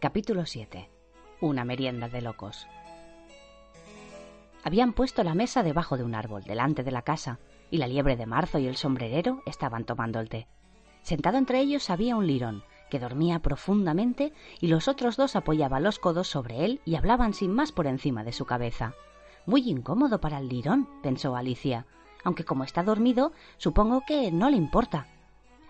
Capítulo 7. Una merienda de locos. Habían puesto la mesa debajo de un árbol, delante de la casa, y la liebre de marzo y el sombrerero estaban tomando el té. Sentado entre ellos había un lirón, que dormía profundamente, y los otros dos apoyaban los codos sobre él y hablaban sin más por encima de su cabeza. Muy incómodo para el lirón, pensó Alicia, aunque como está dormido, supongo que no le importa.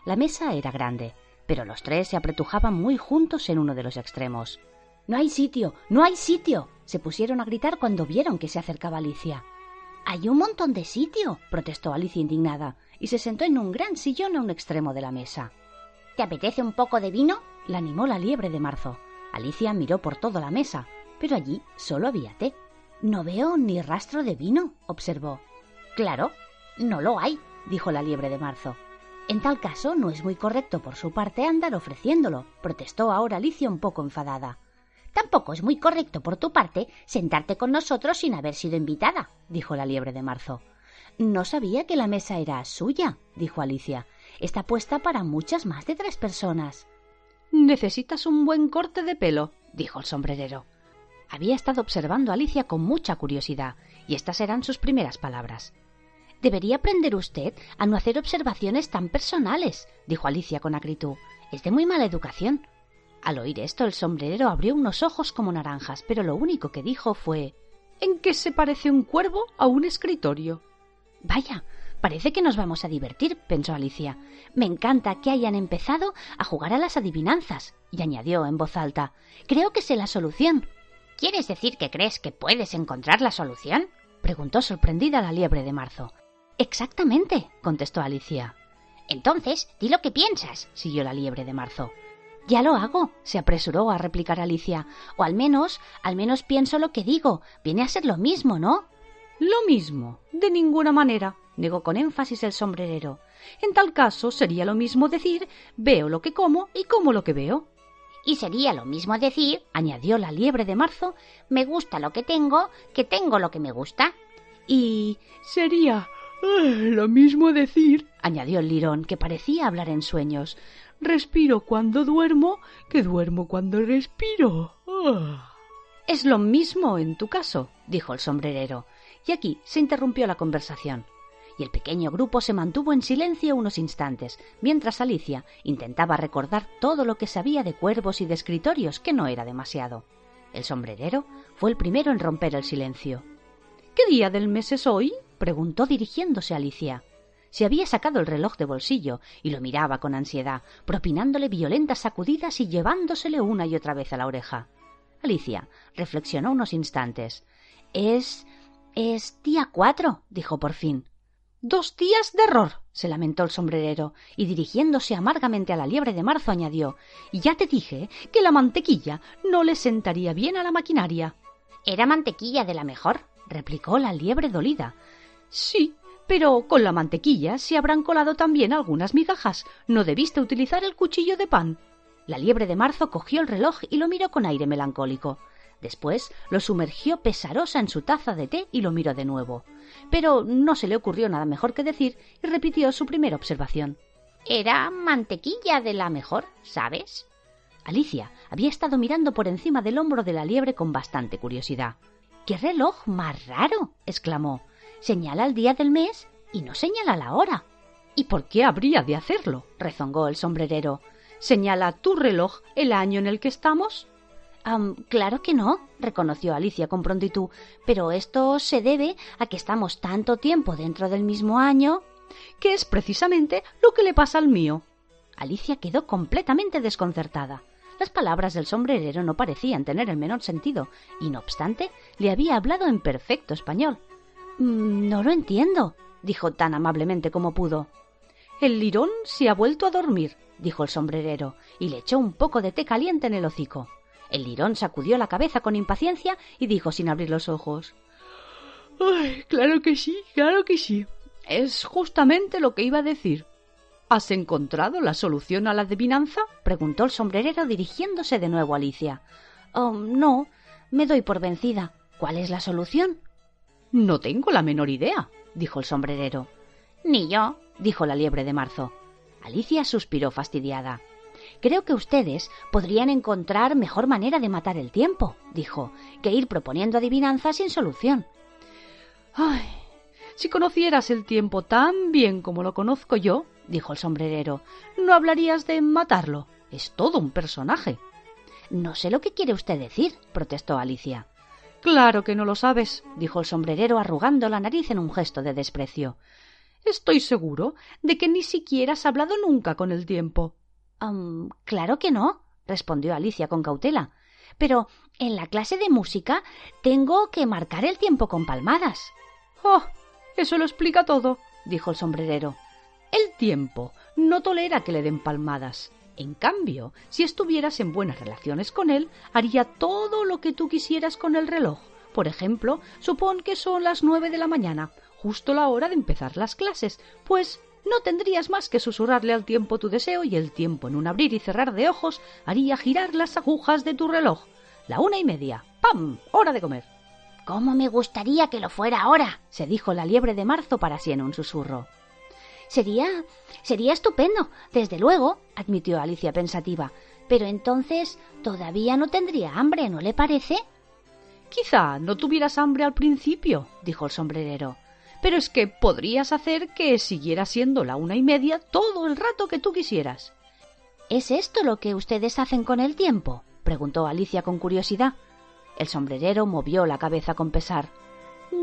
La mesa era grande, pero los tres se apretujaban muy juntos en uno de los extremos. No hay sitio, no hay sitio. se pusieron a gritar cuando vieron que se acercaba Alicia. Hay un montón de sitio, protestó Alicia indignada, y se sentó en un gran sillón a un extremo de la mesa. ¿Te apetece un poco de vino? la animó la liebre de marzo. Alicia miró por toda la mesa, pero allí solo había té. No veo ni rastro de vino, observó. Claro, no lo hay, dijo la liebre de marzo. En tal caso, no es muy correcto por su parte andar ofreciéndolo, protestó ahora Alicia un poco enfadada. Tampoco es muy correcto por tu parte sentarte con nosotros sin haber sido invitada, dijo la liebre de marzo. No sabía que la mesa era suya, dijo Alicia. Está puesta para muchas más de tres personas. Necesitas un buen corte de pelo, dijo el sombrerero. Había estado observando a Alicia con mucha curiosidad, y estas eran sus primeras palabras. Debería aprender usted a no hacer observaciones tan personales, dijo Alicia con acritud. Es de muy mala educación. Al oír esto, el sombrerero abrió unos ojos como naranjas, pero lo único que dijo fue ¿En qué se parece un cuervo a un escritorio? Vaya, parece que nos vamos a divertir, pensó Alicia. Me encanta que hayan empezado a jugar a las adivinanzas, y añadió en voz alta Creo que sé la solución. ¿Quieres decir que crees que puedes encontrar la solución? preguntó sorprendida la liebre de marzo. Exactamente, contestó Alicia. Entonces, di lo que piensas, siguió la liebre de marzo. Ya lo hago, se apresuró a replicar Alicia. O al menos, al menos pienso lo que digo. Viene a ser lo mismo, ¿no? Lo mismo. De ninguna manera, negó con énfasis el sombrerero. En tal caso, sería lo mismo decir veo lo que como y como lo que veo. Y sería lo mismo decir, añadió la liebre de marzo, me gusta lo que tengo, que tengo lo que me gusta. Y sería lo mismo decir, añadió el lirón, que parecía hablar en sueños, respiro cuando duermo, que duermo cuando respiro. Ah. Es lo mismo en tu caso, dijo el sombrerero, y aquí se interrumpió la conversación y el pequeño grupo se mantuvo en silencio unos instantes, mientras Alicia intentaba recordar todo lo que sabía de cuervos y de escritorios, que no era demasiado. El sombrerero fue el primero en romper el silencio. ¿Qué día del mes es hoy? Preguntó dirigiéndose a Alicia. Se había sacado el reloj de bolsillo y lo miraba con ansiedad, propinándole violentas sacudidas y llevándosele una y otra vez a la oreja. Alicia reflexionó unos instantes. Es. es día cuatro, dijo por fin. Dos días de error. se lamentó el sombrerero, y dirigiéndose amargamente a la liebre de marzo añadió ya te dije que la mantequilla no le sentaría bien a la maquinaria. Era mantequilla de la mejor, replicó la liebre dolida. Sí, pero con la mantequilla se habrán colado también algunas migajas. No debiste utilizar el cuchillo de pan. La liebre de marzo cogió el reloj y lo miró con aire melancólico. Después lo sumergió pesarosa en su taza de té y lo miró de nuevo. Pero no se le ocurrió nada mejor que decir y repitió su primera observación. Era mantequilla de la mejor, ¿sabes? Alicia había estado mirando por encima del hombro de la liebre con bastante curiosidad. ¡Qué reloj más raro! exclamó. Señala el día del mes y no señala la hora. ¿Y por qué habría de hacerlo? rezongó el sombrerero. ¿Señala tu reloj el año en el que estamos? claro que no, reconoció Alicia con prontitud, pero esto se debe a que estamos tanto tiempo dentro del mismo año que es precisamente lo que le pasa al mío. Alicia quedó completamente desconcertada. Las palabras del sombrerero no parecían tener el menor sentido, y no obstante, le había hablado en perfecto español. Mm, no lo entiendo, dijo tan amablemente como pudo. El lirón se ha vuelto a dormir, dijo el sombrerero, y le echó un poco de té caliente en el hocico. El lirón sacudió la cabeza con impaciencia y dijo sin abrir los ojos Ay, claro que sí, claro que sí. Es justamente lo que iba a decir. ¿Has encontrado la solución a la adivinanza? preguntó el sombrerero dirigiéndose de nuevo a Alicia. Oh, no, me doy por vencida. ¿Cuál es la solución? No tengo la menor idea, dijo el sombrerero. Ni yo, dijo la liebre de marzo. Alicia suspiró fastidiada. Creo que ustedes podrían encontrar mejor manera de matar el tiempo, dijo, que ir proponiendo adivinanzas sin solución. Ay, si conocieras el tiempo tan bien como lo conozco yo, dijo el sombrerero, no hablarías de matarlo. Es todo un personaje. No sé lo que quiere usted decir, protestó Alicia. Claro que no lo sabes, dijo el sombrerero arrugando la nariz en un gesto de desprecio. Estoy seguro de que ni siquiera has hablado nunca con el tiempo. claro que no, respondió Alicia con cautela. Pero en la clase de música tengo que marcar el tiempo con palmadas. Oh, eso lo explica todo, dijo el sombrerero. El tiempo no tolera que le den palmadas. En cambio, si estuvieras en buenas relaciones con él, haría todo lo que tú quisieras con el reloj. Por ejemplo, supón que son las nueve de la mañana, justo la hora de empezar las clases, pues no tendrías más que susurrarle al tiempo tu deseo y el tiempo en un abrir y cerrar de ojos haría girar las agujas de tu reloj. La una y media. ¡Pam! Hora de comer. ¿Cómo me gustaría que lo fuera ahora? se dijo la liebre de marzo para sí en un susurro. Sería. sería estupendo, desde luego, admitió Alicia pensativa. Pero entonces todavía no tendría hambre, ¿no le parece? Quizá no tuvieras hambre al principio, dijo el sombrerero. Pero es que podrías hacer que siguiera siendo la una y media todo el rato que tú quisieras. ¿Es esto lo que ustedes hacen con el tiempo? preguntó Alicia con curiosidad. El sombrerero movió la cabeza con pesar.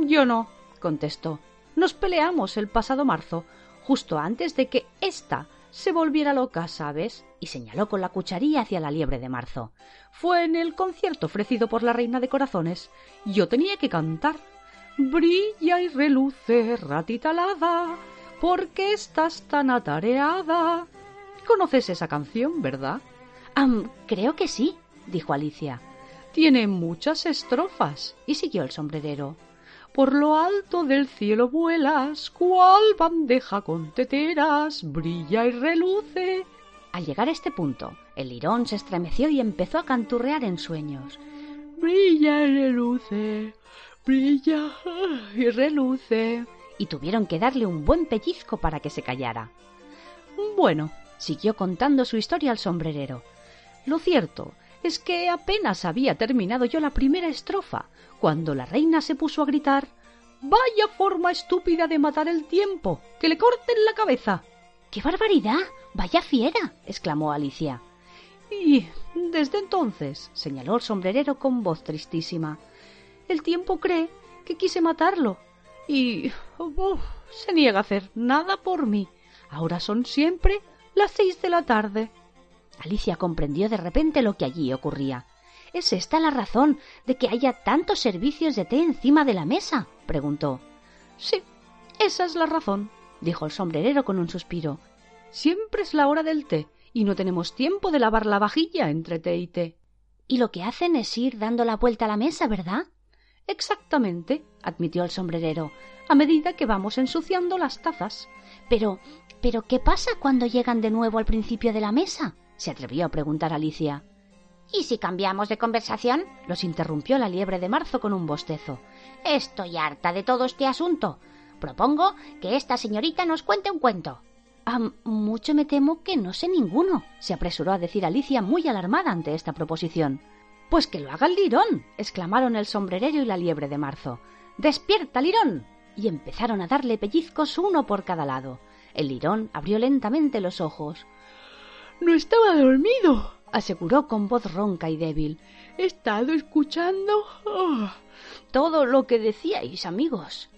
Yo no, contestó. Nos peleamos el pasado marzo justo antes de que ésta se volviera loca, ¿sabes? y señaló con la cucharilla hacia la liebre de marzo. Fue en el concierto ofrecido por la reina de corazones. Yo tenía que cantar. Brilla y reluce, ratita alada, porque estás tan atareada. ¿Conoces esa canción, verdad? creo que sí, dijo Alicia. Tiene muchas estrofas, y siguió el sombrerero por lo alto del cielo vuelas, cual bandeja con teteras, brilla y reluce. Al llegar a este punto, el lirón se estremeció y empezó a canturrear en sueños. Brilla y reluce, brilla y reluce. Y tuvieron que darle un buen pellizco para que se callara. Bueno, siguió contando su historia al sombrerero. Lo cierto es que apenas había terminado yo la primera estrofa, cuando la reina se puso a gritar Vaya forma estúpida de matar el tiempo. que le corten la cabeza. ¡Qué barbaridad! Vaya fiera. exclamó Alicia. Y desde entonces, señaló el sombrerero con voz tristísima, el tiempo cree que quise matarlo. Y se niega a hacer nada por mí. Ahora son siempre las seis de la tarde. Alicia comprendió de repente lo que allí ocurría. ¿Es esta la razón de que haya tantos servicios de té encima de la mesa? preguntó. Sí, esa es la razón, dijo el sombrerero con un suspiro. Siempre es la hora del té y no tenemos tiempo de lavar la vajilla entre té y té. Y lo que hacen es ir dando la vuelta a la mesa, ¿verdad? Exactamente, admitió el sombrerero, a medida que vamos ensuciando las tazas. Pero, pero, ¿qué pasa cuando llegan de nuevo al principio de la mesa? Se atrevió a preguntar Alicia. ¿Y si cambiamos de conversación? los interrumpió la liebre de marzo con un bostezo. Estoy harta de todo este asunto. Propongo que esta señorita nos cuente un cuento. mucho me temo que no sé ninguno, se apresuró a decir Alicia muy alarmada ante esta proposición. Pues que lo haga el lirón, exclamaron el sombrerero y la liebre de marzo. Despierta, lirón. y empezaron a darle pellizcos uno por cada lado. El lirón abrió lentamente los ojos. No estaba dormido, aseguró con voz ronca y débil. He estado escuchando oh, todo lo que decíais, amigos.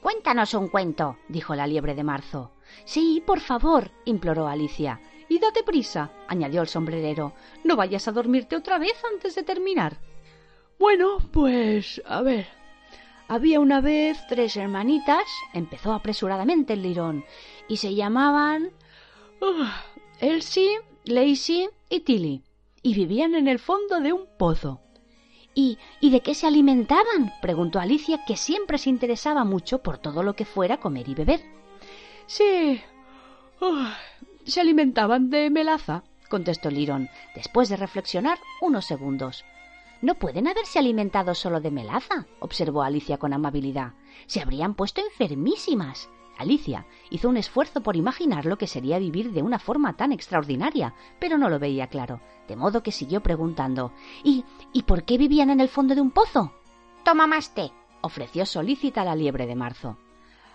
Cuéntanos un cuento, dijo la liebre de marzo. Sí, por favor, imploró Alicia. Y date prisa, añadió el sombrerero. No vayas a dormirte otra vez antes de terminar. Bueno, pues a ver. Había una vez tres hermanitas, empezó apresuradamente el lirón, y se llamaban oh, Elsie, Lacey y Tilly, y vivían en el fondo de un pozo. ¿Y, ¿Y de qué se alimentaban? preguntó Alicia, que siempre se interesaba mucho por todo lo que fuera comer y beber. Sí. se alimentaban de melaza, contestó Lirón, después de reflexionar unos segundos. No pueden haberse alimentado solo de melaza, observó Alicia con amabilidad. Se habrían puesto enfermísimas. Alicia hizo un esfuerzo por imaginar lo que sería vivir de una forma tan extraordinaria, pero no lo veía claro, de modo que siguió preguntando ¿Y, ¿y por qué vivían en el fondo de un pozo? Toma más té, ofreció solícita la liebre de marzo.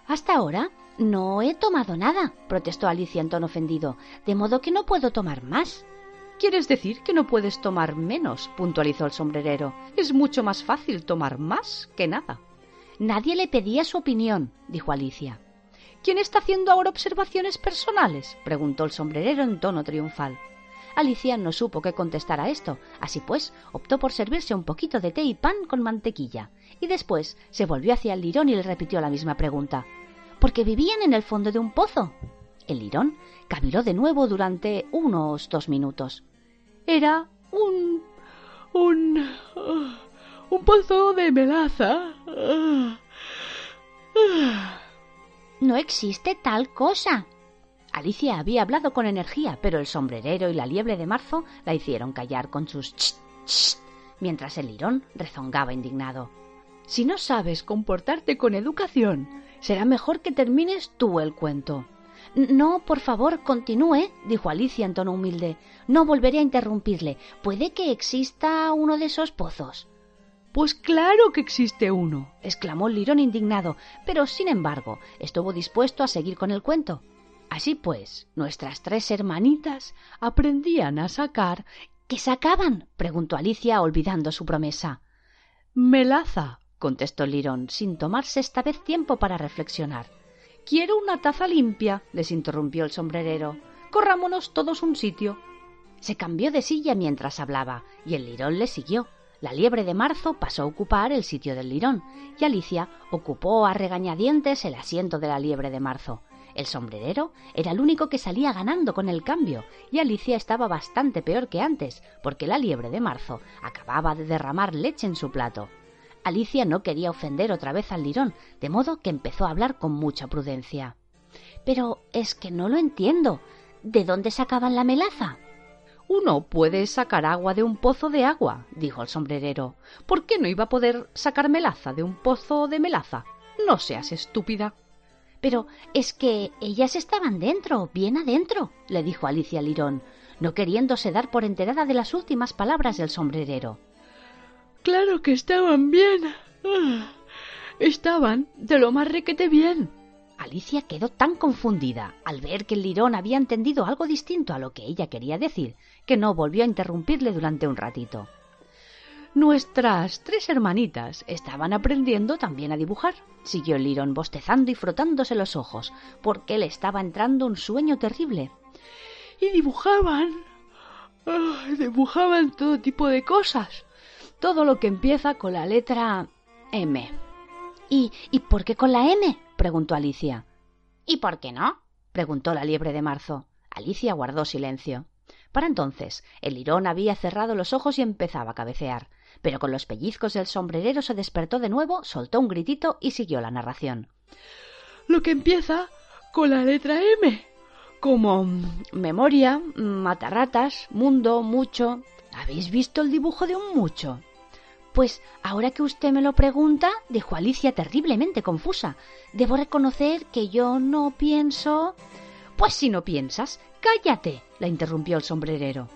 Hasta ahora no he tomado nada, protestó Alicia en tono ofendido, de modo que no puedo tomar más. ¿Quieres decir que no puedes tomar menos? puntualizó el sombrerero. Es mucho más fácil tomar más que nada. Nadie le pedía su opinión, dijo Alicia. ¿Quién está haciendo ahora observaciones personales? preguntó el sombrerero en tono triunfal. Alicia no supo qué contestar a esto, así pues optó por servirse un poquito de té y pan con mantequilla, y después se volvió hacia el lirón y le repitió la misma pregunta. ¿Por qué vivían en el fondo de un pozo? El lirón caviló de nuevo durante unos dos minutos. Era un. un. un pozo de melaza. No existe tal cosa. Alicia había hablado con energía, pero el sombrerero y la liebre de marzo la hicieron callar con sus ch, ch, mientras el lirón rezongaba indignado. Si no sabes comportarte con educación, será mejor que termines tú el cuento. No, por favor, continúe, dijo Alicia en tono humilde. No volveré a interrumpirle. ¿Puede que exista uno de esos pozos? Pues claro que existe uno, exclamó el lirón indignado, pero sin embargo estuvo dispuesto a seguir con el cuento. Así pues, nuestras tres hermanitas aprendían a sacar. ¿Qué sacaban? preguntó Alicia, olvidando su promesa. Melaza, contestó el lirón, sin tomarse esta vez tiempo para reflexionar. Quiero una taza limpia, les interrumpió el sombrerero. Corrámonos todos un sitio. Se cambió de silla mientras hablaba, y el lirón le siguió. La liebre de marzo pasó a ocupar el sitio del lirón, y Alicia ocupó a regañadientes el asiento de la liebre de marzo. El sombrerero era el único que salía ganando con el cambio, y Alicia estaba bastante peor que antes, porque la liebre de marzo acababa de derramar leche en su plato. Alicia no quería ofender otra vez al lirón, de modo que empezó a hablar con mucha prudencia. Pero es que no lo entiendo. ¿De dónde sacaban la melaza? Uno puede sacar agua de un pozo de agua, dijo el sombrerero. ¿Por qué no iba a poder sacar melaza de un pozo de melaza? No seas estúpida. Pero es que ellas estaban dentro, bien adentro, le dijo Alicia al lirón, no queriéndose dar por enterada de las últimas palabras del sombrerero. Claro que estaban bien. Ah, estaban de lo más requete bien. Alicia quedó tan confundida al ver que el lirón había entendido algo distinto a lo que ella quería decir, que no volvió a interrumpirle durante un ratito. Nuestras tres hermanitas estaban aprendiendo también a dibujar, siguió el lirón bostezando y frotándose los ojos, porque le estaba entrando un sueño terrible. Y dibujaban. Ah, dibujaban todo tipo de cosas todo lo que empieza con la letra M. ¿Y, ¿Y por qué con la M? preguntó Alicia. ¿Y por qué no? preguntó la liebre de marzo. Alicia guardó silencio. Para entonces, el lirón había cerrado los ojos y empezaba a cabecear, pero con los pellizcos del sombrerero se despertó de nuevo, soltó un gritito y siguió la narración. Lo que empieza con la letra M, como memoria, matarratas, mundo, mucho, ¿Habéis visto el dibujo de un mucho? Pues ahora que usted me lo pregunta, dijo Alicia terriblemente confusa. Debo reconocer que yo no pienso. Pues si no piensas, cállate, la interrumpió el sombrerero.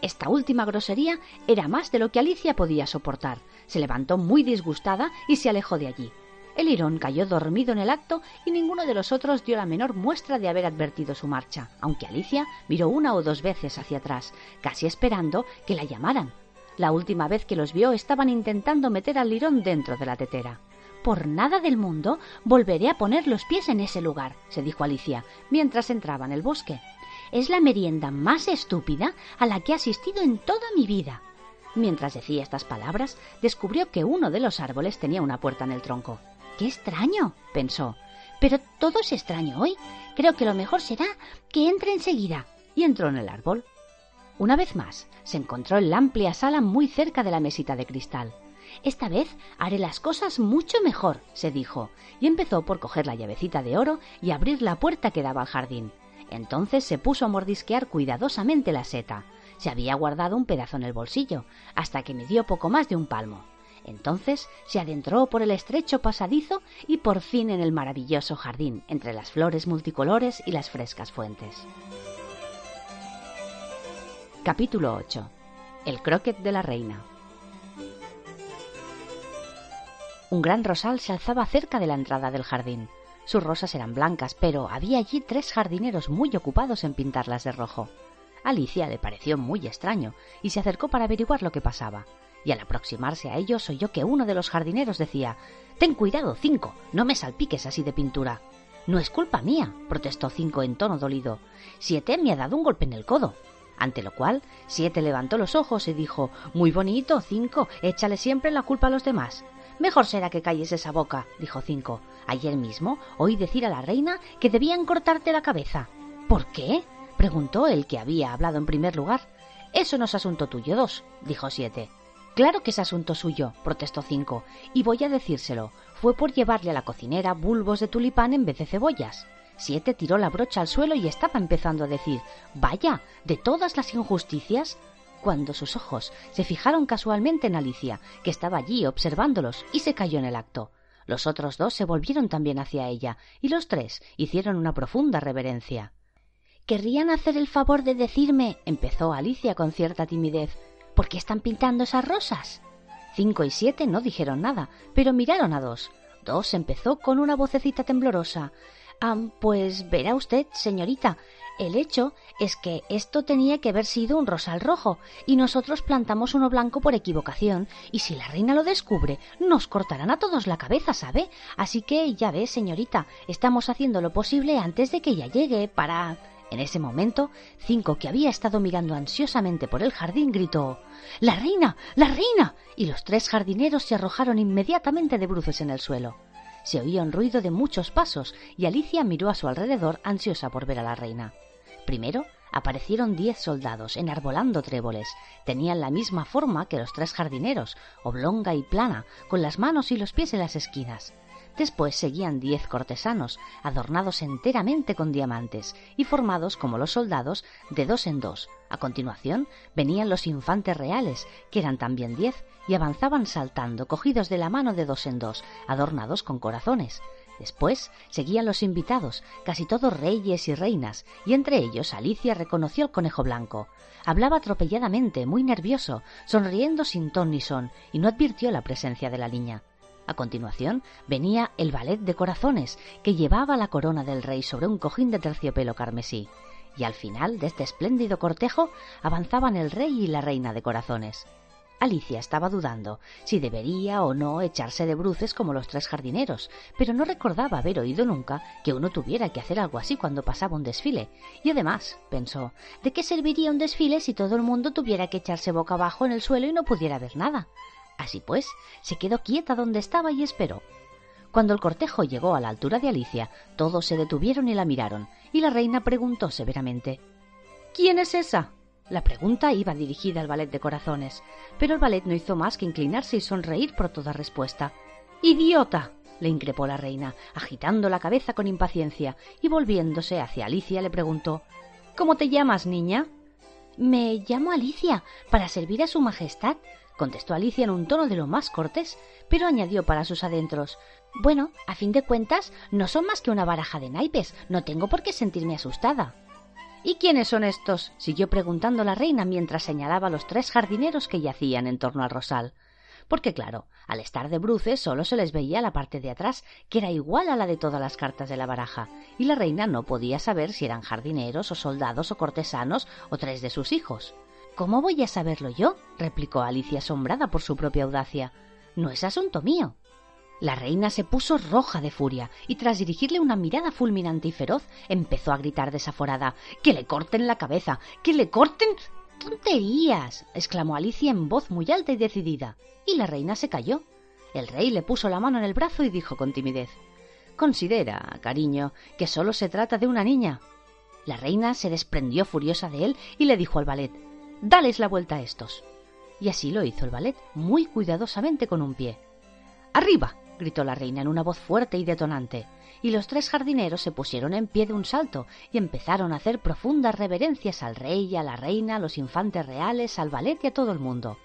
Esta última grosería era más de lo que Alicia podía soportar. Se levantó muy disgustada y se alejó de allí. El lirón cayó dormido en el acto y ninguno de los otros dio la menor muestra de haber advertido su marcha, aunque Alicia miró una o dos veces hacia atrás, casi esperando que la llamaran. La última vez que los vio estaban intentando meter al lirón dentro de la tetera. Por nada del mundo volveré a poner los pies en ese lugar, se dijo Alicia, mientras entraba en el bosque. Es la merienda más estúpida a la que he asistido en toda mi vida. Mientras decía estas palabras, descubrió que uno de los árboles tenía una puerta en el tronco. Qué extraño, pensó. Pero todo es extraño hoy. Creo que lo mejor será que entre enseguida. Y entró en el árbol. Una vez más, se encontró en la amplia sala muy cerca de la mesita de cristal. Esta vez haré las cosas mucho mejor, se dijo, y empezó por coger la llavecita de oro y abrir la puerta que daba al jardín. Entonces se puso a mordisquear cuidadosamente la seta. Se había guardado un pedazo en el bolsillo, hasta que me dio poco más de un palmo. Entonces se adentró por el estrecho pasadizo y por fin en el maravilloso jardín, entre las flores multicolores y las frescas fuentes. Capítulo 8. El croquet de la reina. Un gran rosal se alzaba cerca de la entrada del jardín. Sus rosas eran blancas, pero había allí tres jardineros muy ocupados en pintarlas de rojo. Alicia le pareció muy extraño y se acercó para averiguar lo que pasaba y al aproximarse a ellos oyó que uno de los jardineros decía Ten cuidado, Cinco, no me salpiques así de pintura. No es culpa mía, protestó Cinco en tono dolido. Siete me ha dado un golpe en el codo. Ante lo cual, Siete levantó los ojos y dijo Muy bonito, Cinco, échale siempre la culpa a los demás. Mejor será que calles esa boca, dijo Cinco. Ayer mismo oí decir a la reina que debían cortarte la cabeza. ¿Por qué? preguntó el que había hablado en primer lugar. Eso no es asunto tuyo, dos, dijo Siete. Claro que es asunto suyo, protestó Cinco, y voy a decírselo. Fue por llevarle a la cocinera bulbos de tulipán en vez de cebollas. Siete tiró la brocha al suelo y estaba empezando a decir Vaya, de todas las injusticias cuando sus ojos se fijaron casualmente en Alicia, que estaba allí observándolos, y se cayó en el acto. Los otros dos se volvieron también hacia ella, y los tres hicieron una profunda reverencia. ¿Querrían hacer el favor de decirme? empezó Alicia con cierta timidez. ¿Por qué están pintando esas rosas? Cinco y siete no dijeron nada, pero miraron a dos. Dos empezó con una vocecita temblorosa. Ah, pues verá usted, señorita, el hecho es que esto tenía que haber sido un rosal rojo, y nosotros plantamos uno blanco por equivocación, y si la reina lo descubre, nos cortarán a todos la cabeza, ¿sabe? Así que ya ve, señorita, estamos haciendo lo posible antes de que ella llegue para. En ese momento, Cinco, que había estado mirando ansiosamente por el jardín, gritó La reina. la reina. y los tres jardineros se arrojaron inmediatamente de bruces en el suelo. Se oía un ruido de muchos pasos y Alicia miró a su alrededor ansiosa por ver a la reina. Primero aparecieron diez soldados enarbolando tréboles. Tenían la misma forma que los tres jardineros, oblonga y plana, con las manos y los pies en las esquinas. Después seguían diez cortesanos, adornados enteramente con diamantes y formados como los soldados de dos en dos. A continuación venían los infantes reales, que eran también diez, y avanzaban saltando, cogidos de la mano de dos en dos, adornados con corazones. Después seguían los invitados, casi todos reyes y reinas, y entre ellos Alicia reconoció al conejo blanco. Hablaba atropelladamente, muy nervioso, sonriendo sin ton ni son, y no advirtió la presencia de la niña. A continuación venía el ballet de corazones, que llevaba la corona del rey sobre un cojín de terciopelo carmesí. Y al final de este espléndido cortejo avanzaban el rey y la reina de corazones. Alicia estaba dudando si debería o no echarse de bruces como los tres jardineros, pero no recordaba haber oído nunca que uno tuviera que hacer algo así cuando pasaba un desfile. Y además, pensó, ¿de qué serviría un desfile si todo el mundo tuviera que echarse boca abajo en el suelo y no pudiera ver nada? Así pues, se quedó quieta donde estaba y esperó. Cuando el cortejo llegó a la altura de Alicia, todos se detuvieron y la miraron, y la reina preguntó severamente ¿Quién es esa? La pregunta iba dirigida al ballet de corazones, pero el ballet no hizo más que inclinarse y sonreír por toda respuesta. ¡Idiota! le increpó la reina, agitando la cabeza con impaciencia, y volviéndose hacia Alicia le preguntó ¿Cómo te llamas, niña? Me llamo Alicia, para servir a su Majestad, contestó Alicia en un tono de lo más cortés, pero añadió para sus adentros Bueno, a fin de cuentas, no son más que una baraja de naipes, no tengo por qué sentirme asustada. ¿Y quiénes son estos? siguió preguntando la reina mientras señalaba los tres jardineros que yacían en torno al rosal. Porque claro, al estar de bruces solo se les veía la parte de atrás, que era igual a la de todas las cartas de la baraja, y la reina no podía saber si eran jardineros o soldados o cortesanos o tres de sus hijos. ¿Cómo voy a saberlo yo? replicó Alicia asombrada por su propia audacia. No es asunto mío. La reina se puso roja de furia y tras dirigirle una mirada fulminante y feroz empezó a gritar desaforada Que le corten la cabeza. Que le corten. tonterías. exclamó Alicia en voz muy alta y decidida. Y la reina se calló. El rey le puso la mano en el brazo y dijo con timidez Considera, cariño, que solo se trata de una niña. La reina se desprendió furiosa de él y le dijo al ballet Dales la vuelta a estos. Y así lo hizo el ballet, muy cuidadosamente con un pie. ¡Arriba! Gritó la reina en una voz fuerte y detonante, y los tres jardineros se pusieron en pie de un salto y empezaron a hacer profundas reverencias al rey, a la reina, a los infantes reales, al ballet y a todo el mundo.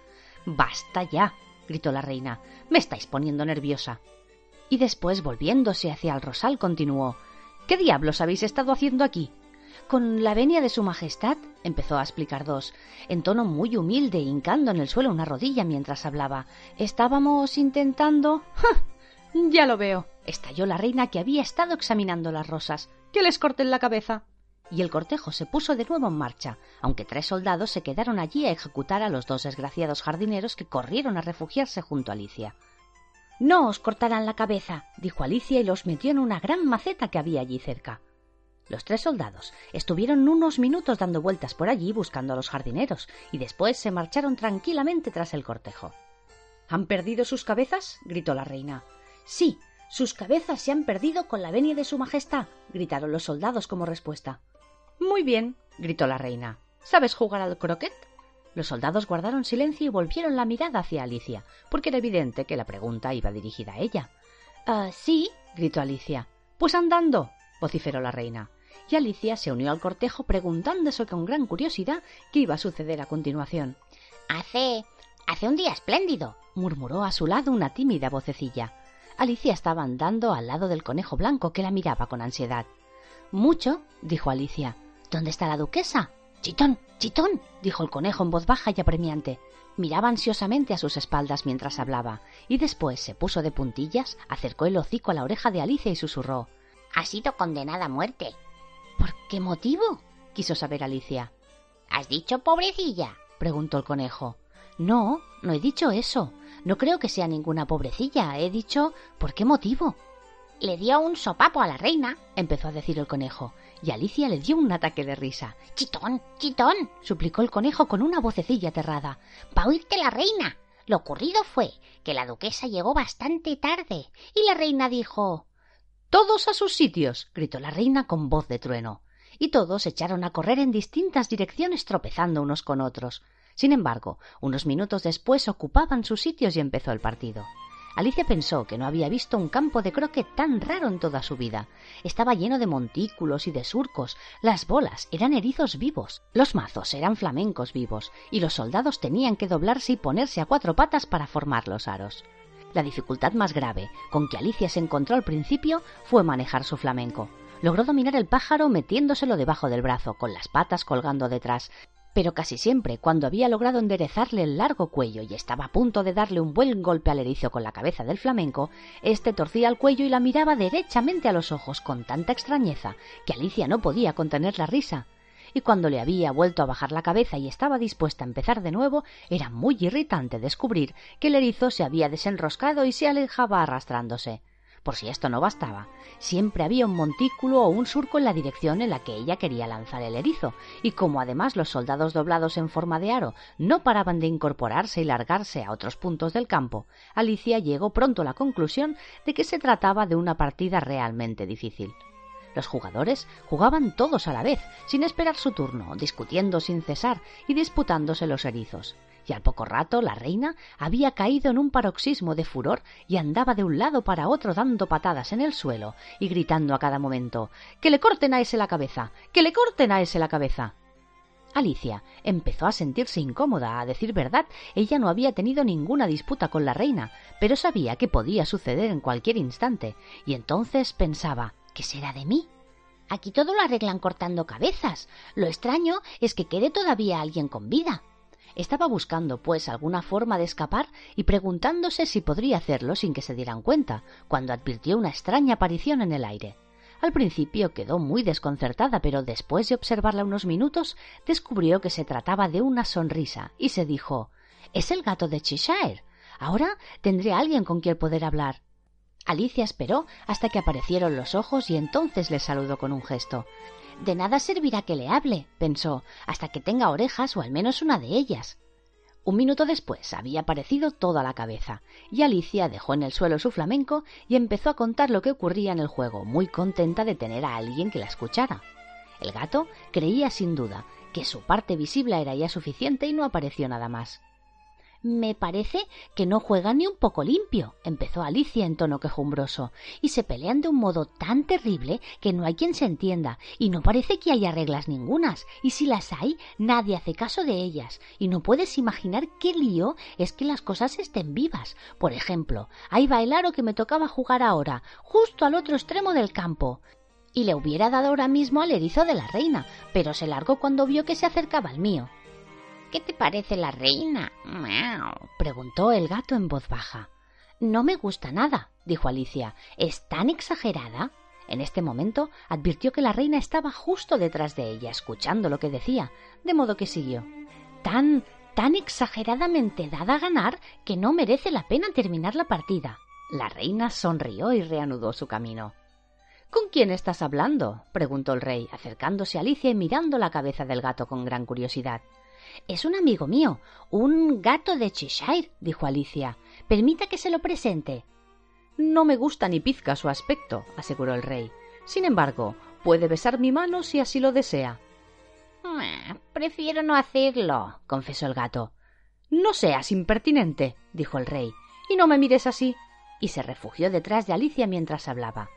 ¡Basta ya! gritó la reina. Me estáis poniendo nerviosa. Y después, volviéndose hacia el rosal, continuó ¿Qué diablos habéis estado haciendo aquí? Con la venia de su majestad, empezó a explicar dos, en tono muy humilde, hincando en el suelo una rodilla mientras hablaba. Estábamos intentando. Ya lo veo. estalló la reina que había estado examinando las rosas. Que les corten la cabeza. Y el cortejo se puso de nuevo en marcha, aunque tres soldados se quedaron allí a ejecutar a los dos desgraciados jardineros que corrieron a refugiarse junto a Alicia. No os cortarán la cabeza, dijo Alicia y los metió en una gran maceta que había allí cerca. Los tres soldados estuvieron unos minutos dando vueltas por allí buscando a los jardineros y después se marcharon tranquilamente tras el cortejo. ¿Han perdido sus cabezas? gritó la reina. Sí, sus cabezas se han perdido con la venia de su majestad, gritaron los soldados como respuesta. Muy bien, gritó la reina. ¿Sabes jugar al croquet? Los soldados guardaron silencio y volvieron la mirada hacia Alicia, porque era evidente que la pregunta iba dirigida a ella. Ah, sí, gritó Alicia. Pues andando, vociferó la reina. Y Alicia se unió al cortejo preguntándose con gran curiosidad qué iba a suceder a continuación. Hace. hace un día espléndido, murmuró a su lado una tímida vocecilla. Alicia estaba andando al lado del conejo blanco que la miraba con ansiedad. Mucho, dijo Alicia. ¿Dónde está la duquesa? Chitón, chitón, dijo el conejo en voz baja y apremiante. Miraba ansiosamente a sus espaldas mientras hablaba, y después se puso de puntillas, acercó el hocico a la oreja de Alicia y susurró Ha sido condenada a muerte. ¿Por qué motivo? quiso saber Alicia. ¿Has dicho pobrecilla? preguntó el conejo. No, no he dicho eso. No creo que sea ninguna pobrecilla. He dicho ¿por qué motivo? Le dio un sopapo a la reina, empezó a decir el conejo, y Alicia le dio un ataque de risa. Chitón, chitón, suplicó el conejo con una vocecilla aterrada. Va a oírte la reina. Lo ocurrido fue que la duquesa llegó bastante tarde y la reina dijo Todos a sus sitios. gritó la reina con voz de trueno. Y todos echaron a correr en distintas direcciones tropezando unos con otros. Sin embargo, unos minutos después ocupaban sus sitios y empezó el partido. Alicia pensó que no había visto un campo de croquet tan raro en toda su vida. Estaba lleno de montículos y de surcos, las bolas eran erizos vivos, los mazos eran flamencos vivos, y los soldados tenían que doblarse y ponerse a cuatro patas para formar los aros. La dificultad más grave con que Alicia se encontró al principio fue manejar su flamenco. Logró dominar el pájaro metiéndoselo debajo del brazo, con las patas colgando detrás, pero casi siempre, cuando había logrado enderezarle el largo cuello y estaba a punto de darle un buen golpe al erizo con la cabeza del flamenco, éste torcía el cuello y la miraba derechamente a los ojos con tanta extrañeza que Alicia no podía contener la risa. Y cuando le había vuelto a bajar la cabeza y estaba dispuesta a empezar de nuevo, era muy irritante descubrir que el erizo se había desenroscado y se alejaba arrastrándose. Por si esto no bastaba, siempre había un montículo o un surco en la dirección en la que ella quería lanzar el erizo, y como además los soldados doblados en forma de aro no paraban de incorporarse y largarse a otros puntos del campo, Alicia llegó pronto a la conclusión de que se trataba de una partida realmente difícil. Los jugadores jugaban todos a la vez, sin esperar su turno, discutiendo sin cesar y disputándose los erizos y al poco rato la reina había caído en un paroxismo de furor y andaba de un lado para otro dando patadas en el suelo y gritando a cada momento que le corten a ese la cabeza. que le corten a ese la cabeza. Alicia empezó a sentirse incómoda. A decir verdad, ella no había tenido ninguna disputa con la reina, pero sabía que podía suceder en cualquier instante, y entonces pensaba ¿qué será de mí? Aquí todo lo arreglan cortando cabezas. Lo extraño es que quede todavía alguien con vida. Estaba buscando, pues, alguna forma de escapar y preguntándose si podría hacerlo sin que se dieran cuenta, cuando advirtió una extraña aparición en el aire. Al principio quedó muy desconcertada, pero después de observarla unos minutos, descubrió que se trataba de una sonrisa y se dijo Es el gato de Cheshire. Ahora tendré a alguien con quien poder hablar. Alicia esperó hasta que aparecieron los ojos y entonces le saludó con un gesto. De nada servirá que le hable, pensó, hasta que tenga orejas o al menos una de ellas. Un minuto después había aparecido toda la cabeza, y Alicia dejó en el suelo su flamenco y empezó a contar lo que ocurría en el juego, muy contenta de tener a alguien que la escuchara. El gato creía sin duda que su parte visible era ya suficiente y no apareció nada más. Me parece que no juegan ni un poco limpio, empezó Alicia en tono quejumbroso, y se pelean de un modo tan terrible que no hay quien se entienda, y no parece que haya reglas ningunas, y si las hay, nadie hace caso de ellas, y no puedes imaginar qué lío es que las cosas estén vivas. Por ejemplo, hay bailaro que me tocaba jugar ahora, justo al otro extremo del campo y le hubiera dado ahora mismo al erizo de la reina, pero se largó cuando vio que se acercaba al mío. ¿Qué te parece la reina? preguntó el gato en voz baja. No me gusta nada, dijo Alicia. Es tan exagerada. En este momento advirtió que la reina estaba justo detrás de ella, escuchando lo que decía, de modo que siguió. Tan, tan exageradamente dada a ganar que no merece la pena terminar la partida. La reina sonrió y reanudó su camino. ¿Con quién estás hablando? preguntó el rey, acercándose a Alicia y mirando la cabeza del gato con gran curiosidad. Es un amigo mío, un gato de Cheshire, dijo Alicia. Permita que se lo presente. No me gusta ni pizca su aspecto, aseguró el rey. Sin embargo, puede besar mi mano si así lo desea. Ah, prefiero no hacerlo, confesó el gato. No seas impertinente, dijo el rey, y no me mires así. Y se refugió detrás de Alicia mientras hablaba.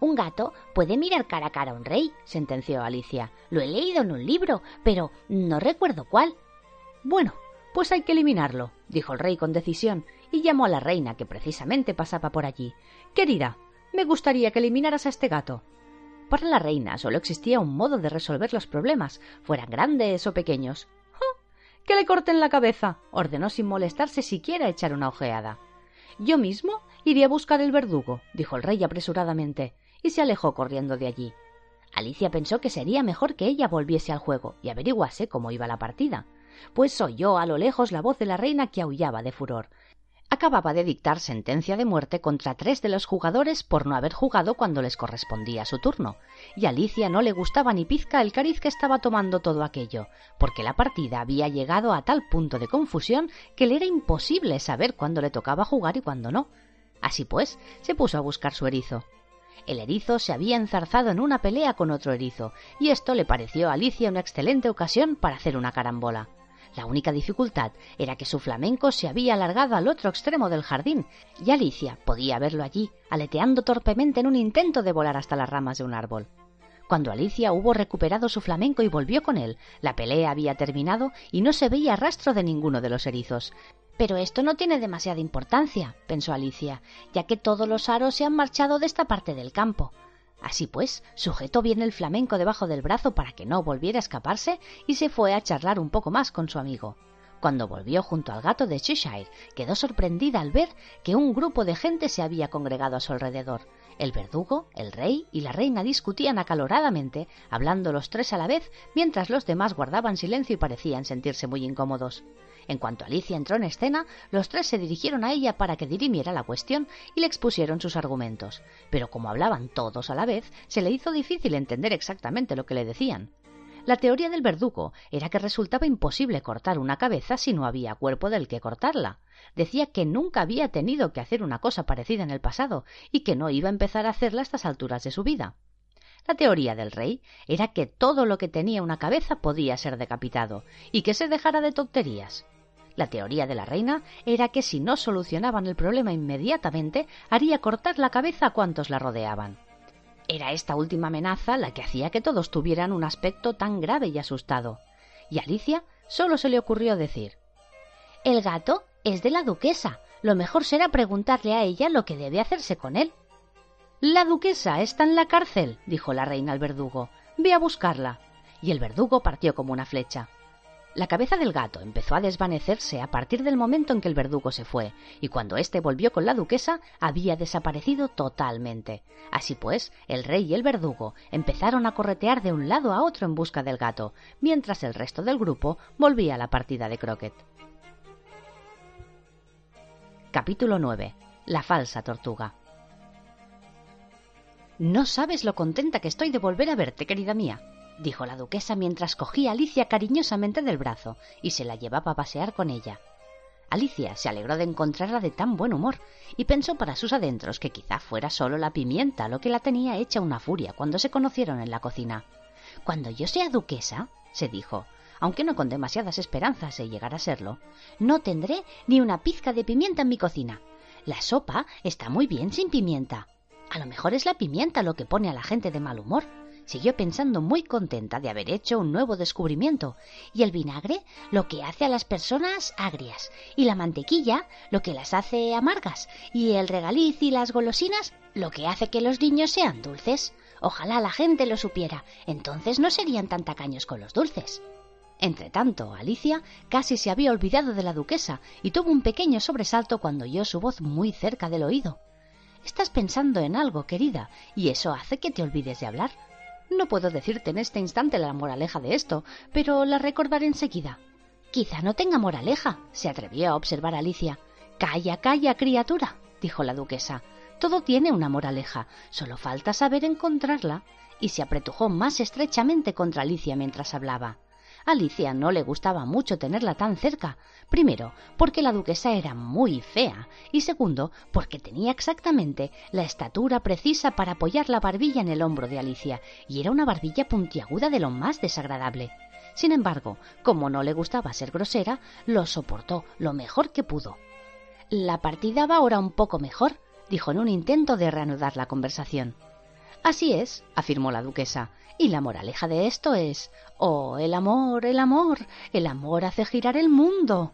Un gato puede mirar cara a cara a un rey, sentenció Alicia. Lo he leído en un libro, pero no recuerdo cuál. Bueno, pues hay que eliminarlo, dijo el rey con decisión, y llamó a la reina, que precisamente pasaba por allí. Querida, me gustaría que eliminaras a este gato. Para la reina solo existía un modo de resolver los problemas, fueran grandes o pequeños. Que le corten la cabeza, ordenó sin molestarse siquiera echar una ojeada. Yo mismo iré a buscar el verdugo, dijo el rey apresuradamente y se alejó corriendo de allí. Alicia pensó que sería mejor que ella volviese al juego y averiguase cómo iba la partida, pues oyó a lo lejos la voz de la reina que aullaba de furor. Acababa de dictar sentencia de muerte contra tres de los jugadores por no haber jugado cuando les correspondía su turno, y a Alicia no le gustaba ni pizca el cariz que estaba tomando todo aquello, porque la partida había llegado a tal punto de confusión que le era imposible saber cuándo le tocaba jugar y cuándo no. Así pues, se puso a buscar su erizo. El erizo se había enzarzado en una pelea con otro erizo, y esto le pareció a Alicia una excelente ocasión para hacer una carambola. La única dificultad era que su flamenco se había alargado al otro extremo del jardín, y Alicia podía verlo allí, aleteando torpemente en un intento de volar hasta las ramas de un árbol. Cuando Alicia hubo recuperado su flamenco y volvió con él, la pelea había terminado y no se veía rastro de ninguno de los erizos, pero esto no tiene demasiada importancia, pensó Alicia, ya que todos los aros se han marchado de esta parte del campo. Así pues, sujetó bien el flamenco debajo del brazo para que no volviera a escaparse y se fue a charlar un poco más con su amigo. Cuando volvió junto al gato de Cheshire, quedó sorprendida al ver que un grupo de gente se había congregado a su alrededor. El verdugo, el rey y la reina discutían acaloradamente, hablando los tres a la vez, mientras los demás guardaban silencio y parecían sentirse muy incómodos. En cuanto Alicia entró en escena, los tres se dirigieron a ella para que dirimiera la cuestión y le expusieron sus argumentos. Pero como hablaban todos a la vez, se le hizo difícil entender exactamente lo que le decían. La teoría del verdugo era que resultaba imposible cortar una cabeza si no había cuerpo del que cortarla. Decía que nunca había tenido que hacer una cosa parecida en el pasado y que no iba a empezar a hacerla a estas alturas de su vida. La teoría del rey era que todo lo que tenía una cabeza podía ser decapitado y que se dejara de tonterías. La teoría de la reina era que si no solucionaban el problema inmediatamente, haría cortar la cabeza a cuantos la rodeaban. Era esta última amenaza la que hacía que todos tuvieran un aspecto tan grave y asustado. Y Alicia solo se le ocurrió decir El gato es de la duquesa. Lo mejor será preguntarle a ella lo que debe hacerse con él. La duquesa está en la cárcel, dijo la reina al verdugo. Ve a buscarla. Y el verdugo partió como una flecha. La cabeza del gato empezó a desvanecerse a partir del momento en que el verdugo se fue, y cuando éste volvió con la duquesa había desaparecido totalmente. Así pues, el rey y el verdugo empezaron a corretear de un lado a otro en busca del gato, mientras el resto del grupo volvía a la partida de croquet. Capítulo 9. La falsa tortuga. No sabes lo contenta que estoy de volver a verte, querida mía, dijo la duquesa mientras cogía a Alicia cariñosamente del brazo y se la llevaba a pasear con ella. Alicia se alegró de encontrarla de tan buen humor y pensó para sus adentros que quizá fuera solo la pimienta lo que la tenía hecha una furia cuando se conocieron en la cocina. Cuando yo sea duquesa, se dijo, aunque no con demasiadas esperanzas de llegar a serlo, no tendré ni una pizca de pimienta en mi cocina. La sopa está muy bien sin pimienta. A lo mejor es la pimienta lo que pone a la gente de mal humor. Siguió pensando muy contenta de haber hecho un nuevo descubrimiento, y el vinagre lo que hace a las personas agrias, y la mantequilla lo que las hace amargas, y el regaliz y las golosinas lo que hace que los niños sean dulces. Ojalá la gente lo supiera, entonces no serían tan tacaños con los dulces. Entretanto, Alicia casi se había olvidado de la duquesa y tuvo un pequeño sobresalto cuando oyó su voz muy cerca del oído. Estás pensando en algo, querida, y eso hace que te olvides de hablar. No puedo decirte en este instante la moraleja de esto, pero la recordaré enseguida. Quizá no tenga moraleja, se atrevió a observar Alicia. Calla, calla, criatura, dijo la duquesa. Todo tiene una moraleja, solo falta saber encontrarla. Y se apretujó más estrechamente contra Alicia mientras hablaba. Alicia no le gustaba mucho tenerla tan cerca, primero porque la duquesa era muy fea y segundo porque tenía exactamente la estatura precisa para apoyar la barbilla en el hombro de Alicia y era una barbilla puntiaguda de lo más desagradable. Sin embargo, como no le gustaba ser grosera, lo soportó lo mejor que pudo. La partida va ahora un poco mejor, dijo en un intento de reanudar la conversación. Así es, afirmó la duquesa, y la moraleja de esto es Oh, el amor, el amor, el amor hace girar el mundo.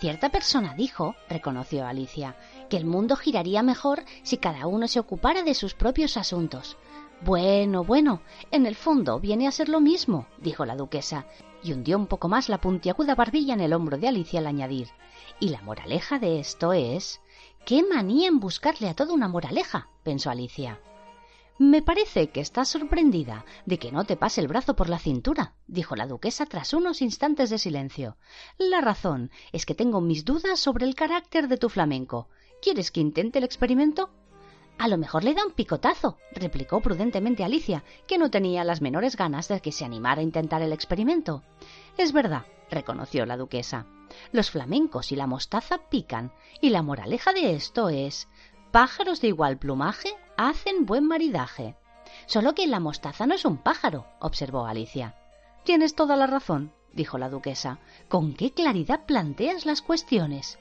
Cierta persona dijo, reconoció Alicia, que el mundo giraría mejor si cada uno se ocupara de sus propios asuntos. Bueno, bueno, en el fondo viene a ser lo mismo, dijo la duquesa, y hundió un poco más la puntiaguda barbilla en el hombro de Alicia al añadir. Y la moraleja de esto es Qué manía en buscarle a todo una moraleja, pensó Alicia. Me parece que estás sorprendida de que no te pase el brazo por la cintura, dijo la duquesa tras unos instantes de silencio. La razón es que tengo mis dudas sobre el carácter de tu flamenco. ¿Quieres que intente el experimento? A lo mejor le da un picotazo, replicó prudentemente Alicia, que no tenía las menores ganas de que se animara a intentar el experimento. Es verdad, reconoció la duquesa. Los flamencos y la mostaza pican, y la moraleja de esto es pájaros de igual plumaje hacen buen maridaje. Solo que la mostaza no es un pájaro, observó Alicia. Tienes toda la razón, dijo la duquesa. ¿Con qué claridad planteas las cuestiones?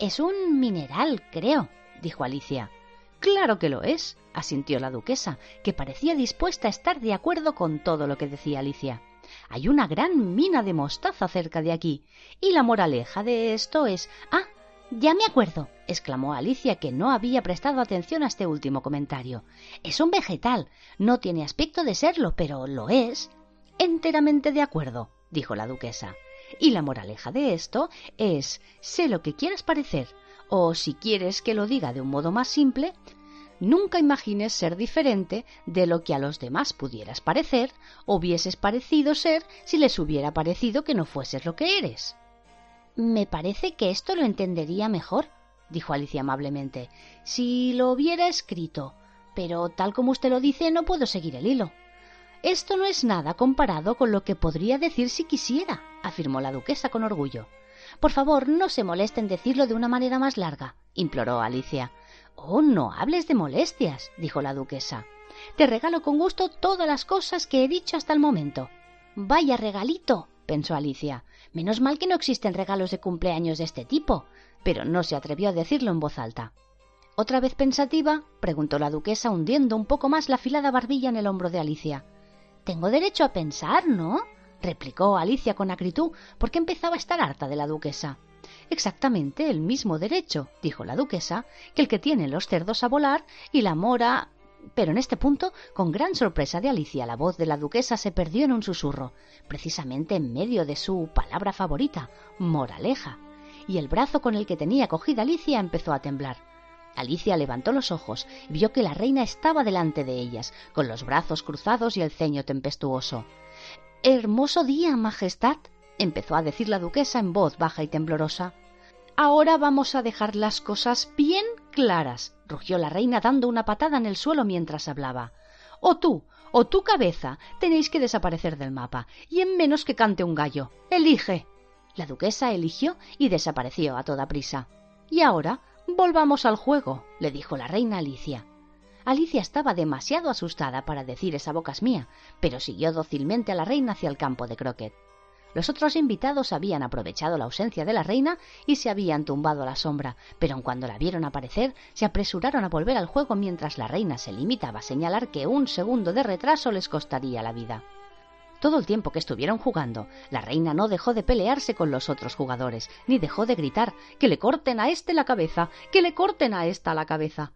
Es un mineral, creo, dijo Alicia. Claro que lo es, asintió la duquesa, que parecía dispuesta a estar de acuerdo con todo lo que decía Alicia. Hay una gran mina de mostaza cerca de aquí. Y la moraleja de esto es Ah, ya me acuerdo, exclamó Alicia, que no había prestado atención a este último comentario. Es un vegetal. No tiene aspecto de serlo, pero lo es. Enteramente de acuerdo, dijo la duquesa. Y la moraleja de esto es sé lo que quieras parecer, o si quieres que lo diga de un modo más simple, nunca imagines ser diferente de lo que a los demás pudieras parecer o hubieses parecido ser si les hubiera parecido que no fueses lo que eres. Me parece que esto lo entendería mejor, dijo Alicia amablemente, si lo hubiera escrito, pero tal como usted lo dice no puedo seguir el hilo. Esto no es nada comparado con lo que podría decir si quisiera, afirmó la duquesa con orgullo. Por favor, no se moleste en decirlo de una manera más larga, imploró Alicia. Oh, no hables de molestias, dijo la duquesa. Te regalo con gusto todas las cosas que he dicho hasta el momento. Vaya regalito, pensó Alicia. Menos mal que no existen regalos de cumpleaños de este tipo, pero no se atrevió a decirlo en voz alta. ¿Otra vez pensativa? preguntó la duquesa hundiendo un poco más la afilada barbilla en el hombro de Alicia. Tengo derecho a pensar, ¿no? replicó Alicia con acritud, porque empezaba a estar harta de la duquesa. Exactamente el mismo derecho, dijo la duquesa, que el que tienen los cerdos a volar y la mora. Pero en este punto, con gran sorpresa de Alicia, la voz de la duquesa se perdió en un susurro, precisamente en medio de su palabra favorita, moraleja, y el brazo con el que tenía cogida Alicia empezó a temblar. Alicia levantó los ojos y vio que la reina estaba delante de ellas, con los brazos cruzados y el ceño tempestuoso. Hermoso día, Majestad, empezó a decir la duquesa en voz baja y temblorosa. Ahora vamos a dejar las cosas bien claras, rugió la reina dando una patada en el suelo mientras hablaba. O tú, o tu cabeza, tenéis que desaparecer del mapa, y en menos que cante un gallo. Elige. La duquesa eligió y desapareció a toda prisa. Y ahora volvamos al juego, le dijo la reina Alicia. Alicia estaba demasiado asustada para decir esa boca mía, pero siguió dócilmente a la reina hacia el campo de croquet. Los otros invitados habían aprovechado la ausencia de la reina y se habían tumbado a la sombra, pero cuando la vieron aparecer, se apresuraron a volver al juego mientras la reina se limitaba a señalar que un segundo de retraso les costaría la vida. Todo el tiempo que estuvieron jugando, la reina no dejó de pelearse con los otros jugadores, ni dejó de gritar que le corten a este la cabeza, que le corten a esta la cabeza.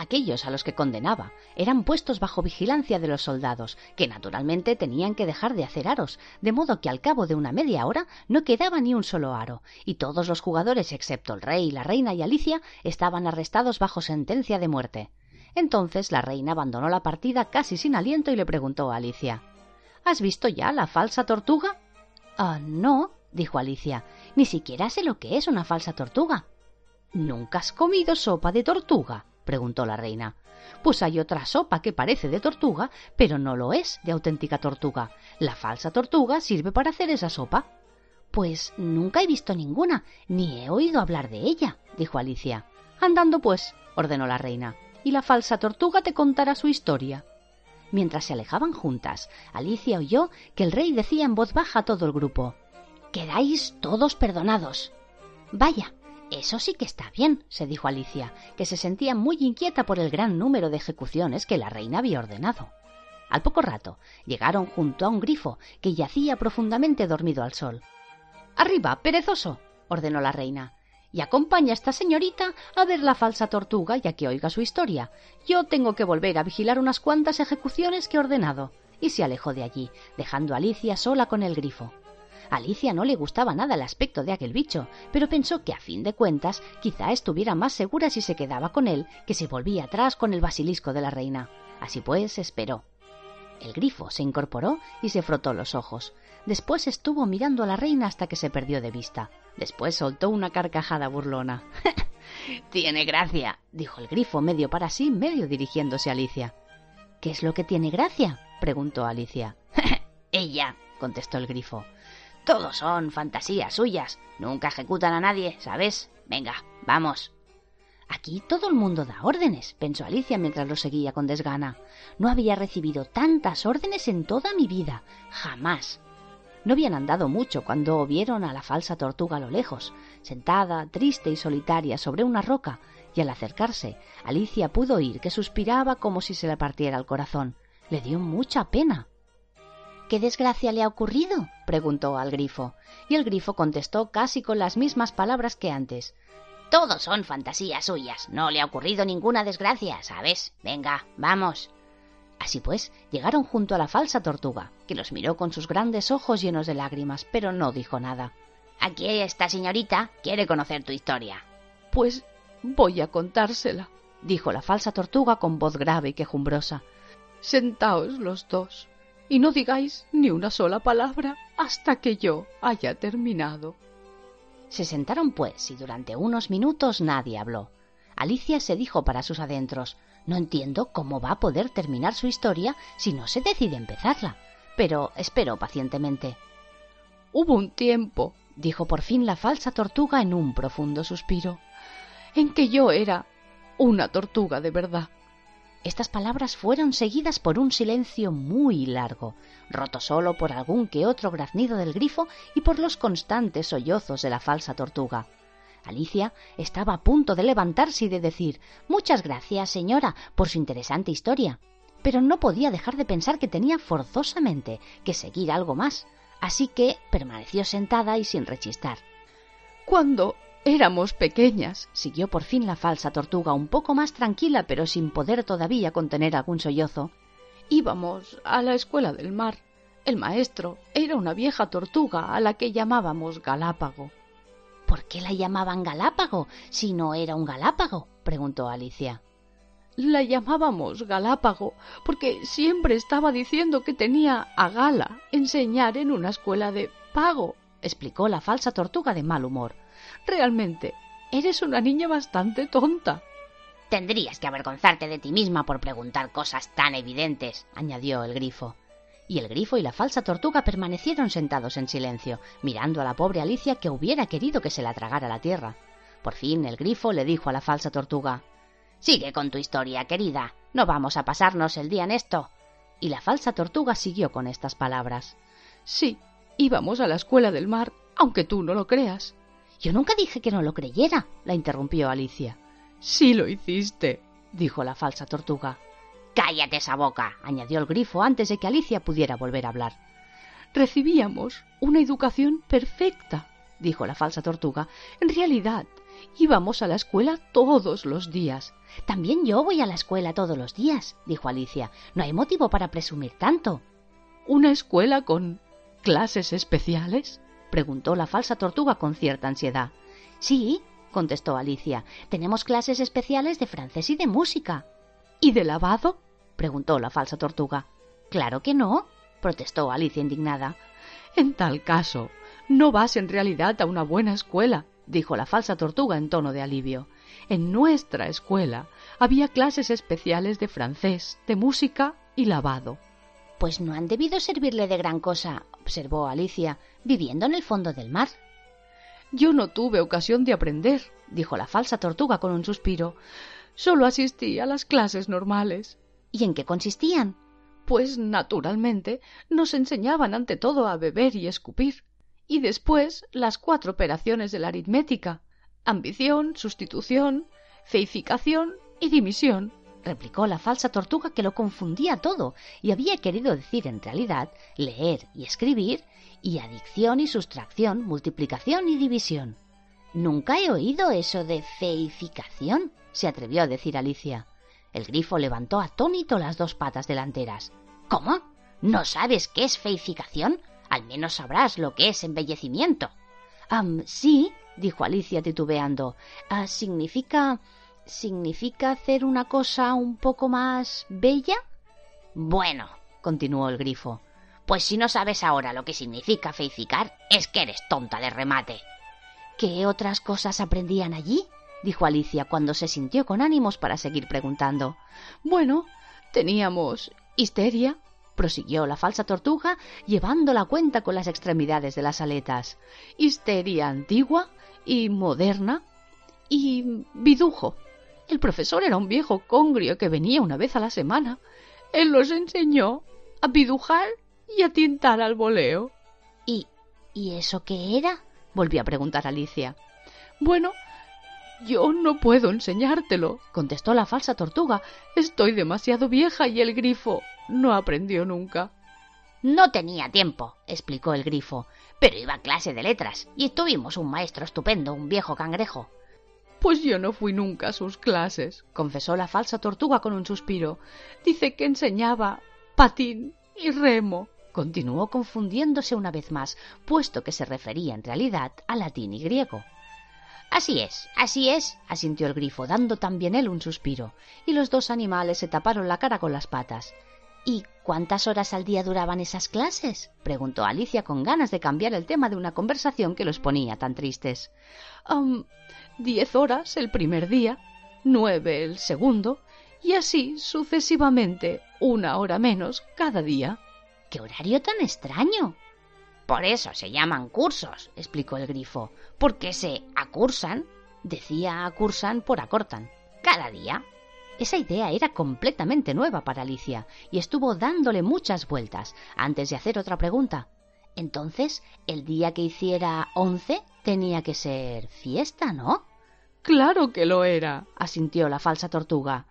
Aquellos a los que condenaba eran puestos bajo vigilancia de los soldados, que naturalmente tenían que dejar de hacer aros, de modo que al cabo de una media hora no quedaba ni un solo aro, y todos los jugadores, excepto el rey, la reina y Alicia, estaban arrestados bajo sentencia de muerte. Entonces la reina abandonó la partida casi sin aliento y le preguntó a Alicia ¿Has visto ya la falsa tortuga? Ah, no, dijo Alicia. Ni siquiera sé lo que es una falsa tortuga. ¿Nunca has comido sopa de tortuga? Preguntó la reina. Pues hay otra sopa que parece de tortuga, pero no lo es de auténtica tortuga. La falsa tortuga sirve para hacer esa sopa. Pues nunca he visto ninguna, ni he oído hablar de ella, dijo Alicia. Andando pues, ordenó la reina, y la falsa tortuga te contará su historia. Mientras se alejaban juntas, Alicia oyó que el rey decía en voz baja a todo el grupo Quedáis todos perdonados. Vaya, eso sí que está bien, se dijo Alicia, que se sentía muy inquieta por el gran número de ejecuciones que la reina había ordenado. Al poco rato llegaron junto a un grifo que yacía profundamente dormido al sol. Arriba, perezoso, ordenó la reina, y acompaña a esta señorita a ver la falsa tortuga ya que oiga su historia. Yo tengo que volver a vigilar unas cuantas ejecuciones que he ordenado. Y se alejó de allí, dejando a Alicia sola con el grifo. Alicia no le gustaba nada el aspecto de aquel bicho, pero pensó que a fin de cuentas quizá estuviera más segura si se quedaba con él que si volvía atrás con el basilisco de la reina. Así pues, esperó. El grifo se incorporó y se frotó los ojos. Después estuvo mirando a la reina hasta que se perdió de vista. Después soltó una carcajada burlona. tiene gracia, dijo el grifo medio para sí, medio dirigiéndose a Alicia. ¿Qué es lo que tiene gracia? preguntó Alicia. Ella, contestó el grifo. Todos son fantasías suyas. Nunca ejecutan a nadie, ¿sabes? Venga, vamos. Aquí todo el mundo da órdenes, pensó Alicia mientras lo seguía con desgana. No había recibido tantas órdenes en toda mi vida. Jamás. No habían andado mucho cuando vieron a la falsa tortuga a lo lejos, sentada, triste y solitaria sobre una roca, y al acercarse, Alicia pudo oír que suspiraba como si se le partiera el corazón. Le dio mucha pena. ¿Qué desgracia le ha ocurrido? preguntó al grifo, y el grifo contestó casi con las mismas palabras que antes. Todos son fantasías suyas. No le ha ocurrido ninguna desgracia, ¿sabes? Venga, vamos. Así pues, llegaron junto a la falsa tortuga, que los miró con sus grandes ojos llenos de lágrimas, pero no dijo nada. Aquí esta señorita quiere conocer tu historia. Pues voy a contársela, dijo la falsa tortuga con voz grave y quejumbrosa. Sentaos los dos y no digáis ni una sola palabra hasta que yo haya terminado. Se sentaron, pues, y durante unos minutos nadie habló. Alicia se dijo para sus adentros No entiendo cómo va a poder terminar su historia si no se decide empezarla. Pero esperó pacientemente. Hubo un tiempo, dijo por fin la falsa tortuga en un profundo suspiro, en que yo era una tortuga de verdad. Estas palabras fueron seguidas por un silencio muy largo, roto solo por algún que otro graznido del grifo y por los constantes sollozos de la falsa tortuga. Alicia estaba a punto de levantarse y de decir Muchas gracias, señora, por su interesante historia. Pero no podía dejar de pensar que tenía forzosamente que seguir algo más, así que permaneció sentada y sin rechistar. Cuando Éramos pequeñas, siguió por fin la falsa tortuga, un poco más tranquila, pero sin poder todavía contener algún sollozo. Íbamos a la escuela del mar. El maestro era una vieja tortuga a la que llamábamos Galápago. ¿Por qué la llamaban Galápago si no era un Galápago? preguntó Alicia. La llamábamos Galápago porque siempre estaba diciendo que tenía a gala enseñar en una escuela de pago, explicó la falsa tortuga de mal humor. Realmente, eres una niña bastante tonta. Tendrías que avergonzarte de ti misma por preguntar cosas tan evidentes, añadió el grifo. Y el grifo y la falsa tortuga permanecieron sentados en silencio, mirando a la pobre Alicia que hubiera querido que se la tragara la tierra. Por fin el grifo le dijo a la falsa tortuga Sigue con tu historia, querida. No vamos a pasarnos el día en esto. Y la falsa tortuga siguió con estas palabras Sí, Íbamos a la escuela del mar, aunque tú no lo creas. Yo nunca dije que no lo creyera, la interrumpió Alicia. Sí lo hiciste, dijo la falsa tortuga. Cállate esa boca, añadió el grifo antes de que Alicia pudiera volver a hablar. Recibíamos una educación perfecta, dijo la falsa tortuga. En realidad, íbamos a la escuela todos los días. También yo voy a la escuela todos los días, dijo Alicia. No hay motivo para presumir tanto. ¿Una escuela con clases especiales? Preguntó la falsa tortuga con cierta ansiedad. Sí, contestó Alicia. Tenemos clases especiales de francés y de música. ¿Y de lavado? preguntó la falsa tortuga. Claro que no, protestó Alicia indignada. En tal caso, no vas en realidad a una buena escuela, dijo la falsa tortuga en tono de alivio. En nuestra escuela había clases especiales de francés, de música y lavado. Pues no han debido servirle de gran cosa, observó Alicia, viviendo en el fondo del mar. Yo no tuve ocasión de aprender, dijo la falsa tortuga con un suspiro. Solo asistí a las clases normales. ¿Y en qué consistían? Pues, naturalmente, nos enseñaban ante todo a beber y escupir, y después las cuatro operaciones de la aritmética ambición, sustitución, feificación y dimisión replicó la falsa tortuga que lo confundía todo y había querido decir en realidad leer y escribir y adicción y sustracción, multiplicación y división. Nunca he oído eso de feificación, se atrevió a decir Alicia. El grifo levantó atónito las dos patas delanteras. ¿Cómo? ¿No sabes qué es feificación? Al menos sabrás lo que es embellecimiento. sí, dijo Alicia titubeando. Ah, significa. Significa hacer una cosa un poco más bella. Bueno, continuó el grifo. Pues si no sabes ahora lo que significa feificar, es que eres tonta de remate. ¿Qué otras cosas aprendían allí? dijo Alicia cuando se sintió con ánimos para seguir preguntando. Bueno, teníamos histeria, prosiguió la falsa tortuga, llevando la cuenta con las extremidades de las aletas. Histeria antigua y moderna y bidujo. El profesor era un viejo congrio que venía una vez a la semana. Él los enseñó a bidujar y a tintar al voleo. ¿Y, ¿y eso qué era? volvió a preguntar Alicia. Bueno, yo no puedo enseñártelo, contestó la falsa tortuga. Estoy demasiado vieja y el grifo no aprendió nunca. No tenía tiempo, explicó el grifo, pero iba a clase de letras y tuvimos un maestro estupendo, un viejo cangrejo. Pues yo no fui nunca a sus clases, confesó la falsa tortuga con un suspiro. Dice que enseñaba patín y remo. Continuó confundiéndose una vez más, puesto que se refería en realidad a latín y griego. Así es, así es, asintió el grifo, dando también él un suspiro, y los dos animales se taparon la cara con las patas. ¿Y cuántas horas al día duraban esas clases? preguntó Alicia con ganas de cambiar el tema de una conversación que los ponía tan tristes. Diez horas el primer día, nueve el segundo, y así sucesivamente, una hora menos cada día. ¡Qué horario tan extraño! Por eso se llaman cursos, explicó el grifo, porque se acursan, decía acursan por acortan, cada día. Esa idea era completamente nueva para Alicia y estuvo dándole muchas vueltas antes de hacer otra pregunta. Entonces, el día que hiciera once tenía que ser fiesta, ¿no? Claro que lo era, asintió la falsa tortuga.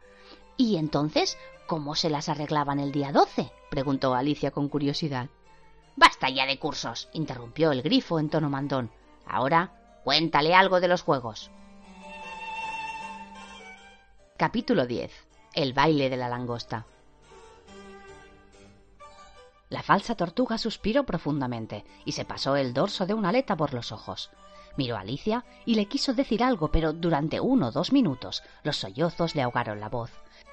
¿Y entonces cómo se las arreglaban el día doce? preguntó Alicia con curiosidad. Basta ya de cursos, interrumpió el grifo en tono mandón. Ahora, cuéntale algo de los juegos. Capítulo 10. El baile de la langosta. La falsa tortuga suspiró profundamente y se pasó el dorso de una aleta por los ojos. Miró a Alicia y le quiso decir algo, pero durante uno o dos minutos los sollozos le ahogaron la voz.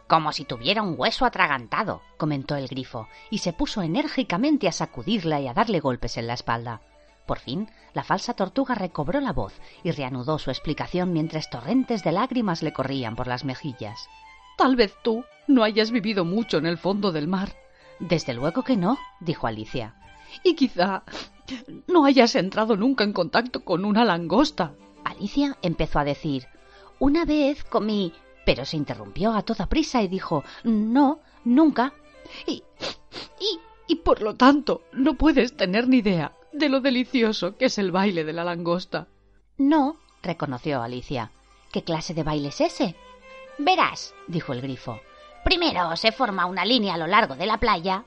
Como si tuviera un hueso atragantado, comentó el grifo, y se puso enérgicamente a sacudirla y a darle golpes en la espalda. Por fin, la falsa tortuga recobró la voz y reanudó su explicación mientras torrentes de lágrimas le corrían por las mejillas. Tal vez tú no hayas vivido mucho en el fondo del mar. Desde luego que no, dijo Alicia. Y quizá no hayas entrado nunca en contacto con una langosta. Alicia empezó a decir Una vez comí pero se interrumpió a toda prisa y dijo No, nunca. Y, y, y por lo tanto, no puedes tener ni idea de lo delicioso que es el baile de la langosta. No, reconoció Alicia. ¿Qué clase de baile es ese? Verás, dijo el grifo. Primero se forma una línea a lo largo de la playa.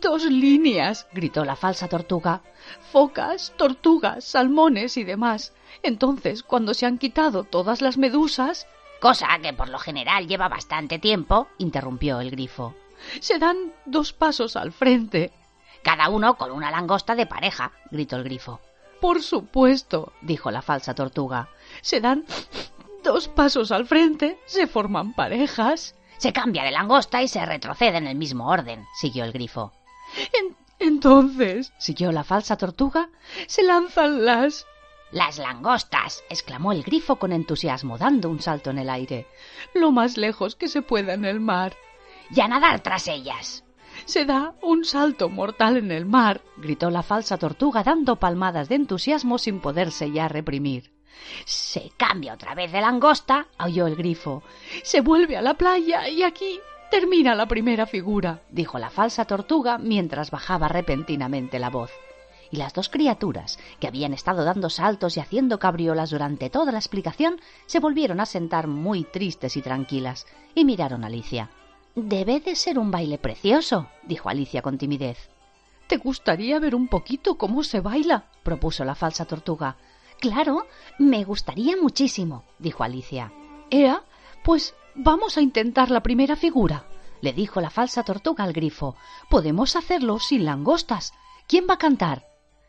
Dos líneas, gritó la falsa tortuga. Focas, tortugas, salmones y demás. Entonces, cuando se han quitado todas las medusas. Cosa que por lo general lleva bastante tiempo, interrumpió el grifo. Se dan dos pasos al frente. Cada uno con una langosta de pareja, gritó el grifo. Por supuesto, dijo la falsa tortuga. Se dan dos pasos al frente, se forman parejas. Se cambia de langosta y se retrocede en el mismo orden, siguió el grifo. entonces, siguió la falsa tortuga, se lanzan las. Las langostas, exclamó el grifo con entusiasmo, dando un salto en el aire. Lo más lejos que se pueda en el mar. Y a nadar tras ellas. Se da un salto mortal en el mar, gritó la falsa tortuga dando palmadas de entusiasmo sin poderse ya reprimir. Se cambia otra vez de langosta, aulló el grifo. Se vuelve a la playa y aquí termina la primera figura, dijo la falsa tortuga mientras bajaba repentinamente la voz. Y las dos criaturas, que habían estado dando saltos y haciendo cabriolas durante toda la explicación, se volvieron a sentar muy tristes y tranquilas, y miraron a Alicia. Debe de ser un baile precioso, dijo Alicia con timidez. ¿Te gustaría ver un poquito cómo se baila? propuso la falsa tortuga. Claro, me gustaría muchísimo, dijo Alicia. Ea, pues vamos a intentar la primera figura, le dijo la falsa tortuga al grifo. Podemos hacerlo sin langostas. ¿Quién va a cantar?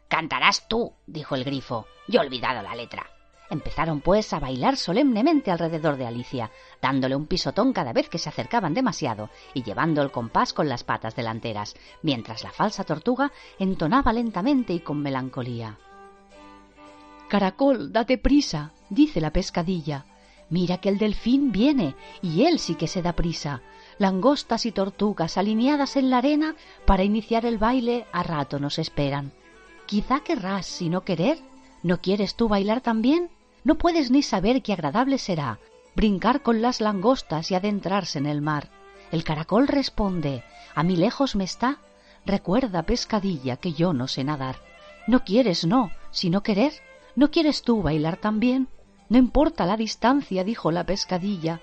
Cantarás tú, dijo el grifo. Yo he olvidado la letra. Empezaron pues a bailar solemnemente alrededor de Alicia, dándole un pisotón cada vez que se acercaban demasiado y llevando el compás con las patas delanteras, mientras la falsa tortuga entonaba lentamente y con melancolía. Caracol, date prisa, dice la pescadilla. Mira que el delfín viene, y él sí que se da prisa. Langostas y tortugas alineadas en la arena para iniciar el baile a rato nos esperan. Quizá querrás, si no querer. ¿No quieres tú bailar también? No puedes ni saber qué agradable será brincar con las langostas y adentrarse en el mar. El caracol responde A mí lejos me está. Recuerda, pescadilla, que yo no sé nadar. No quieres, no, sino querer. ¿No quieres tú bailar también? No importa la distancia, dijo la pescadilla.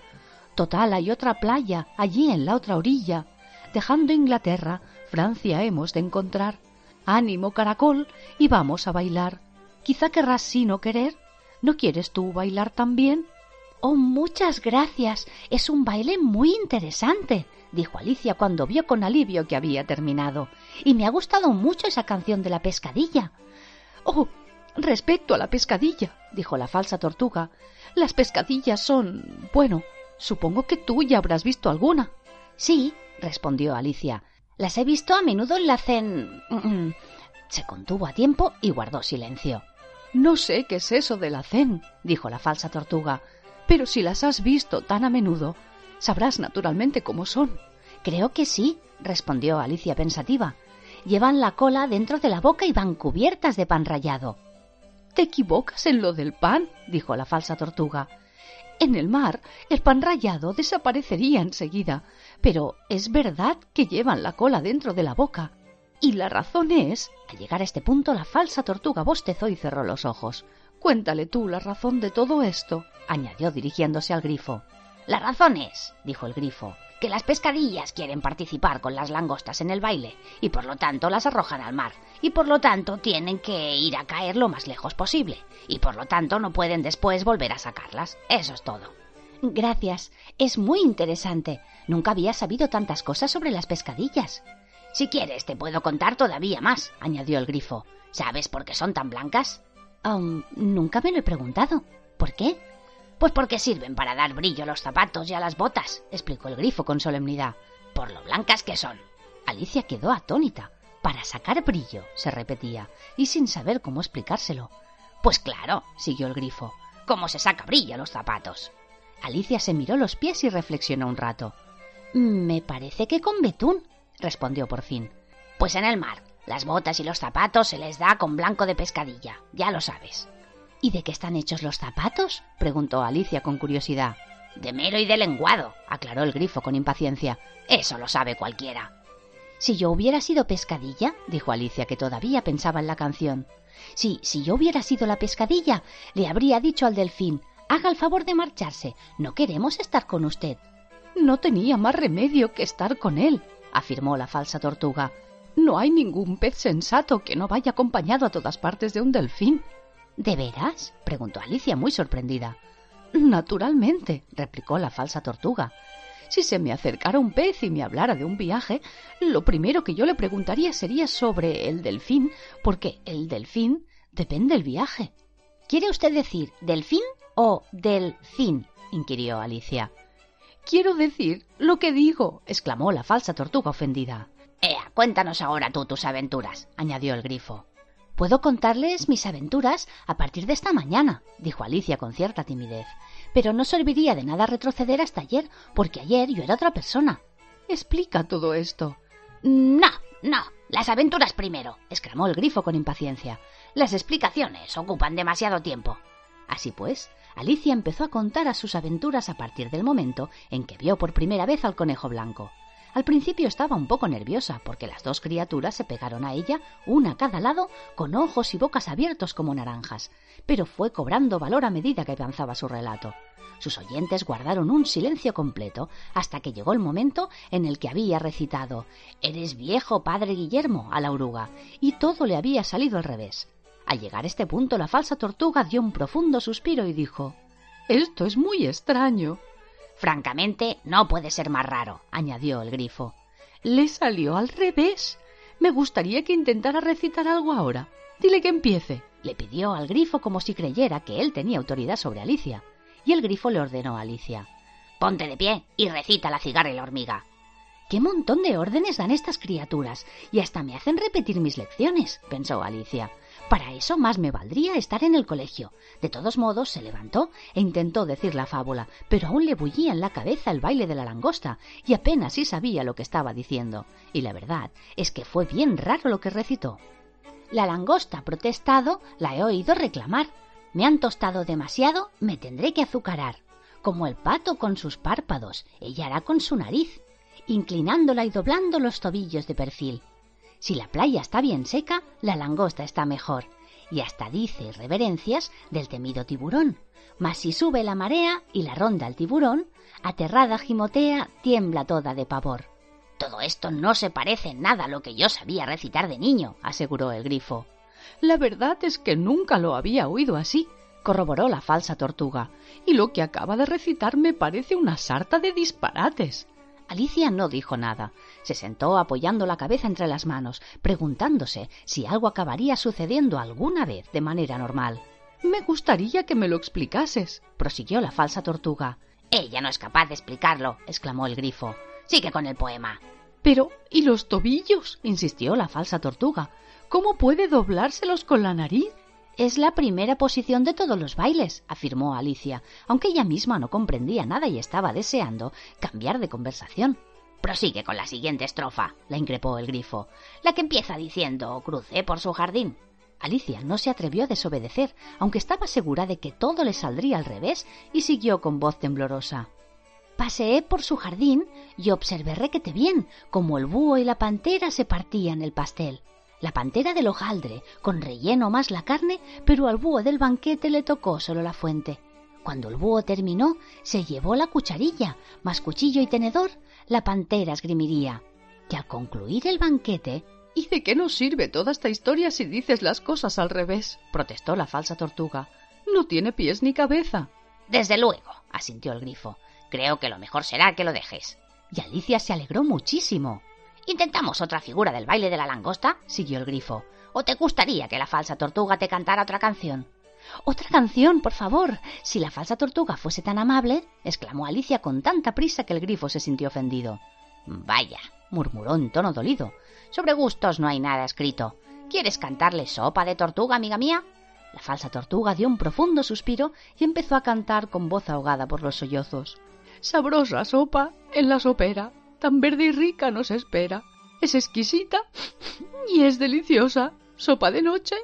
Total, hay otra playa, allí en la otra orilla. Dejando Inglaterra, Francia hemos de encontrar. Ánimo, caracol, y vamos a bailar. Quizá querrás sí no querer. ¿No quieres tú bailar también? Oh, muchas gracias. Es un baile muy interesante, dijo Alicia cuando vio con alivio que había terminado. Y me ha gustado mucho esa canción de la pescadilla. Oh, Respecto a la pescadilla, dijo la falsa tortuga, las pescadillas son. bueno, supongo que tú ya habrás visto alguna. Sí, respondió Alicia. Las he visto a menudo en la cen. Se contuvo a tiempo y guardó silencio. No sé qué es eso de la cen, dijo la falsa tortuga, pero si las has visto tan a menudo, sabrás naturalmente cómo son. Creo que sí, respondió Alicia pensativa. Llevan la cola dentro de la boca y van cubiertas de pan rallado. Te equivocas en lo del pan, dijo la falsa tortuga. En el mar el pan rallado desaparecería enseguida, pero es verdad que llevan la cola dentro de la boca. Y la razón es. Al llegar a este punto, la falsa tortuga bostezó y cerró los ojos. Cuéntale tú la razón de todo esto, añadió dirigiéndose al grifo. La razón es, dijo el grifo, que las pescadillas quieren participar con las langostas en el baile y por lo tanto las arrojan al mar y por lo tanto tienen que ir a caer lo más lejos posible y por lo tanto no pueden después volver a sacarlas. Eso es todo. Gracias. Es muy interesante. Nunca había sabido tantas cosas sobre las pescadillas. Si quieres, te puedo contar todavía más, añadió el grifo. ¿Sabes por qué son tan blancas? nunca me lo he preguntado. ¿Por qué? Pues porque sirven para dar brillo a los zapatos y a las botas, explicó el grifo con solemnidad. Por lo blancas que son. Alicia quedó atónita. Para sacar brillo, se repetía, y sin saber cómo explicárselo. Pues claro, siguió el grifo. ¿Cómo se saca brillo a los zapatos? Alicia se miró los pies y reflexionó un rato. Me parece que con betún, respondió por fin. Pues en el mar. Las botas y los zapatos se les da con blanco de pescadilla, ya lo sabes. ¿Y de qué están hechos los zapatos? preguntó Alicia con curiosidad. De mero y de lenguado, aclaró el grifo con impaciencia. Eso lo sabe cualquiera. Si yo hubiera sido pescadilla, dijo Alicia, que todavía pensaba en la canción. Sí, si yo hubiera sido la pescadilla, le habría dicho al delfín Haga el favor de marcharse. No queremos estar con usted. No tenía más remedio que estar con él, afirmó la falsa tortuga. No hay ningún pez sensato que no vaya acompañado a todas partes de un delfín. ¿De veras? preguntó Alicia muy sorprendida. Naturalmente, replicó la falsa tortuga. Si se me acercara un pez y me hablara de un viaje, lo primero que yo le preguntaría sería sobre el delfín, porque el delfín depende del viaje. ¿Quiere usted decir delfín o delfín? inquirió Alicia. Quiero decir lo que digo, exclamó la falsa tortuga ofendida. Ea, cuéntanos ahora tú tus aventuras, añadió el grifo. Puedo contarles mis aventuras a partir de esta mañana, dijo Alicia con cierta timidez. Pero no serviría de nada retroceder hasta ayer, porque ayer yo era otra persona. Explica todo esto. No, no, las aventuras primero, exclamó el grifo con impaciencia. Las explicaciones ocupan demasiado tiempo. Así pues, Alicia empezó a contar a sus aventuras a partir del momento en que vio por primera vez al conejo blanco. Al principio estaba un poco nerviosa porque las dos criaturas se pegaron a ella, una a cada lado, con ojos y bocas abiertos como naranjas, pero fue cobrando valor a medida que avanzaba su relato. Sus oyentes guardaron un silencio completo hasta que llegó el momento en el que había recitado Eres viejo, padre Guillermo, a la oruga, y todo le había salido al revés. Al llegar a este punto, la falsa tortuga dio un profundo suspiro y dijo Esto es muy extraño. Francamente, no puede ser más raro, añadió el grifo. Le salió al revés. Me gustaría que intentara recitar algo ahora. Dile que empiece. Le pidió al grifo como si creyera que él tenía autoridad sobre Alicia. Y el grifo le ordenó a Alicia. Ponte de pie y recita la cigarra y la hormiga. ¡Qué montón de órdenes dan estas criaturas! Y hasta me hacen repetir mis lecciones, pensó Alicia. Para eso más me valdría estar en el colegio. De todos modos, se levantó e intentó decir la fábula, pero aún le bullía en la cabeza el baile de la langosta, y apenas sí sabía lo que estaba diciendo. Y la verdad es que fue bien raro lo que recitó. La langosta ha protestado, la he oído reclamar. Me han tostado demasiado, me tendré que azucarar. Como el pato con sus párpados, ella hará con su nariz, inclinándola y doblando los tobillos de perfil. Si la playa está bien seca, la langosta está mejor, y hasta dice reverencias del temido tiburón. Mas si sube la marea y la ronda el tiburón, aterrada gimotea, tiembla toda de pavor. Todo esto no se parece en nada a lo que yo sabía recitar de niño, aseguró el grifo. La verdad es que nunca lo había oído así, corroboró la falsa tortuga, y lo que acaba de recitar me parece una sarta de disparates. Alicia no dijo nada. Se sentó apoyando la cabeza entre las manos, preguntándose si algo acabaría sucediendo alguna vez de manera normal. Me gustaría que me lo explicases, prosiguió la falsa tortuga. Ella no es capaz de explicarlo, exclamó el grifo. Sigue con el poema. Pero, ¿y los tobillos? insistió la falsa tortuga. ¿Cómo puede doblárselos con la nariz? Es la primera posición de todos los bailes, afirmó Alicia, aunque ella misma no comprendía nada y estaba deseando cambiar de conversación. Prosigue con la siguiente estrofa, la increpó el grifo, la que empieza diciendo crucé por su jardín. Alicia no se atrevió a desobedecer, aunque estaba segura de que todo le saldría al revés, y siguió con voz temblorosa. Paseé por su jardín y observé requete bien como el búho y la pantera se partían el pastel la pantera del hojaldre, con relleno más la carne, pero al búho del banquete le tocó solo la fuente. Cuando el búho terminó, se llevó la cucharilla, más cuchillo y tenedor, la pantera esgrimiría. Que al concluir el banquete... ¿Y de qué nos sirve toda esta historia si dices las cosas al revés? protestó la falsa tortuga. No tiene pies ni cabeza. Desde luego, asintió el grifo. Creo que lo mejor será que lo dejes. Y Alicia se alegró muchísimo. ¿Intentamos otra figura del baile de la langosta? siguió el grifo. ¿O te gustaría que la falsa tortuga te cantara otra canción? Otra canción, por favor. Si la falsa tortuga fuese tan amable, exclamó Alicia con tanta prisa que el grifo se sintió ofendido. Vaya, murmuró en tono dolido. Sobre gustos no hay nada escrito. ¿Quieres cantarle sopa de tortuga, amiga mía? La falsa tortuga dio un profundo suspiro y empezó a cantar con voz ahogada por los sollozos. Sabrosa sopa en la sopera, tan verde y rica nos espera. Es exquisita y es deliciosa. Sopa de noche,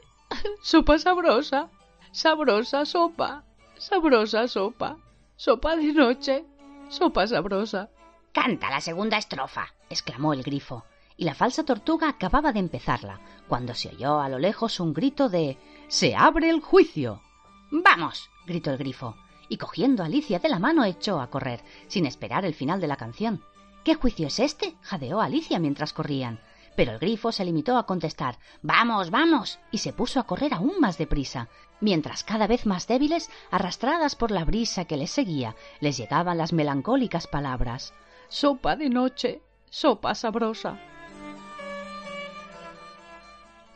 sopa sabrosa, sabrosa sopa, sabrosa sopa, sopa de noche, sopa sabrosa. Canta la segunda estrofa, exclamó el grifo. y la falsa tortuga acababa de empezarla, cuando se oyó a lo lejos un grito de Se abre el juicio. Vamos. gritó el grifo, y cogiendo a Alicia de la mano echó a correr, sin esperar el final de la canción. ¿Qué juicio es este? jadeó Alicia mientras corrían. Pero el grifo se limitó a contestar Vamos, vamos. y se puso a correr aún más deprisa, mientras cada vez más débiles, arrastradas por la brisa que les seguía, les llegaban las melancólicas palabras Sopa de noche, sopa sabrosa.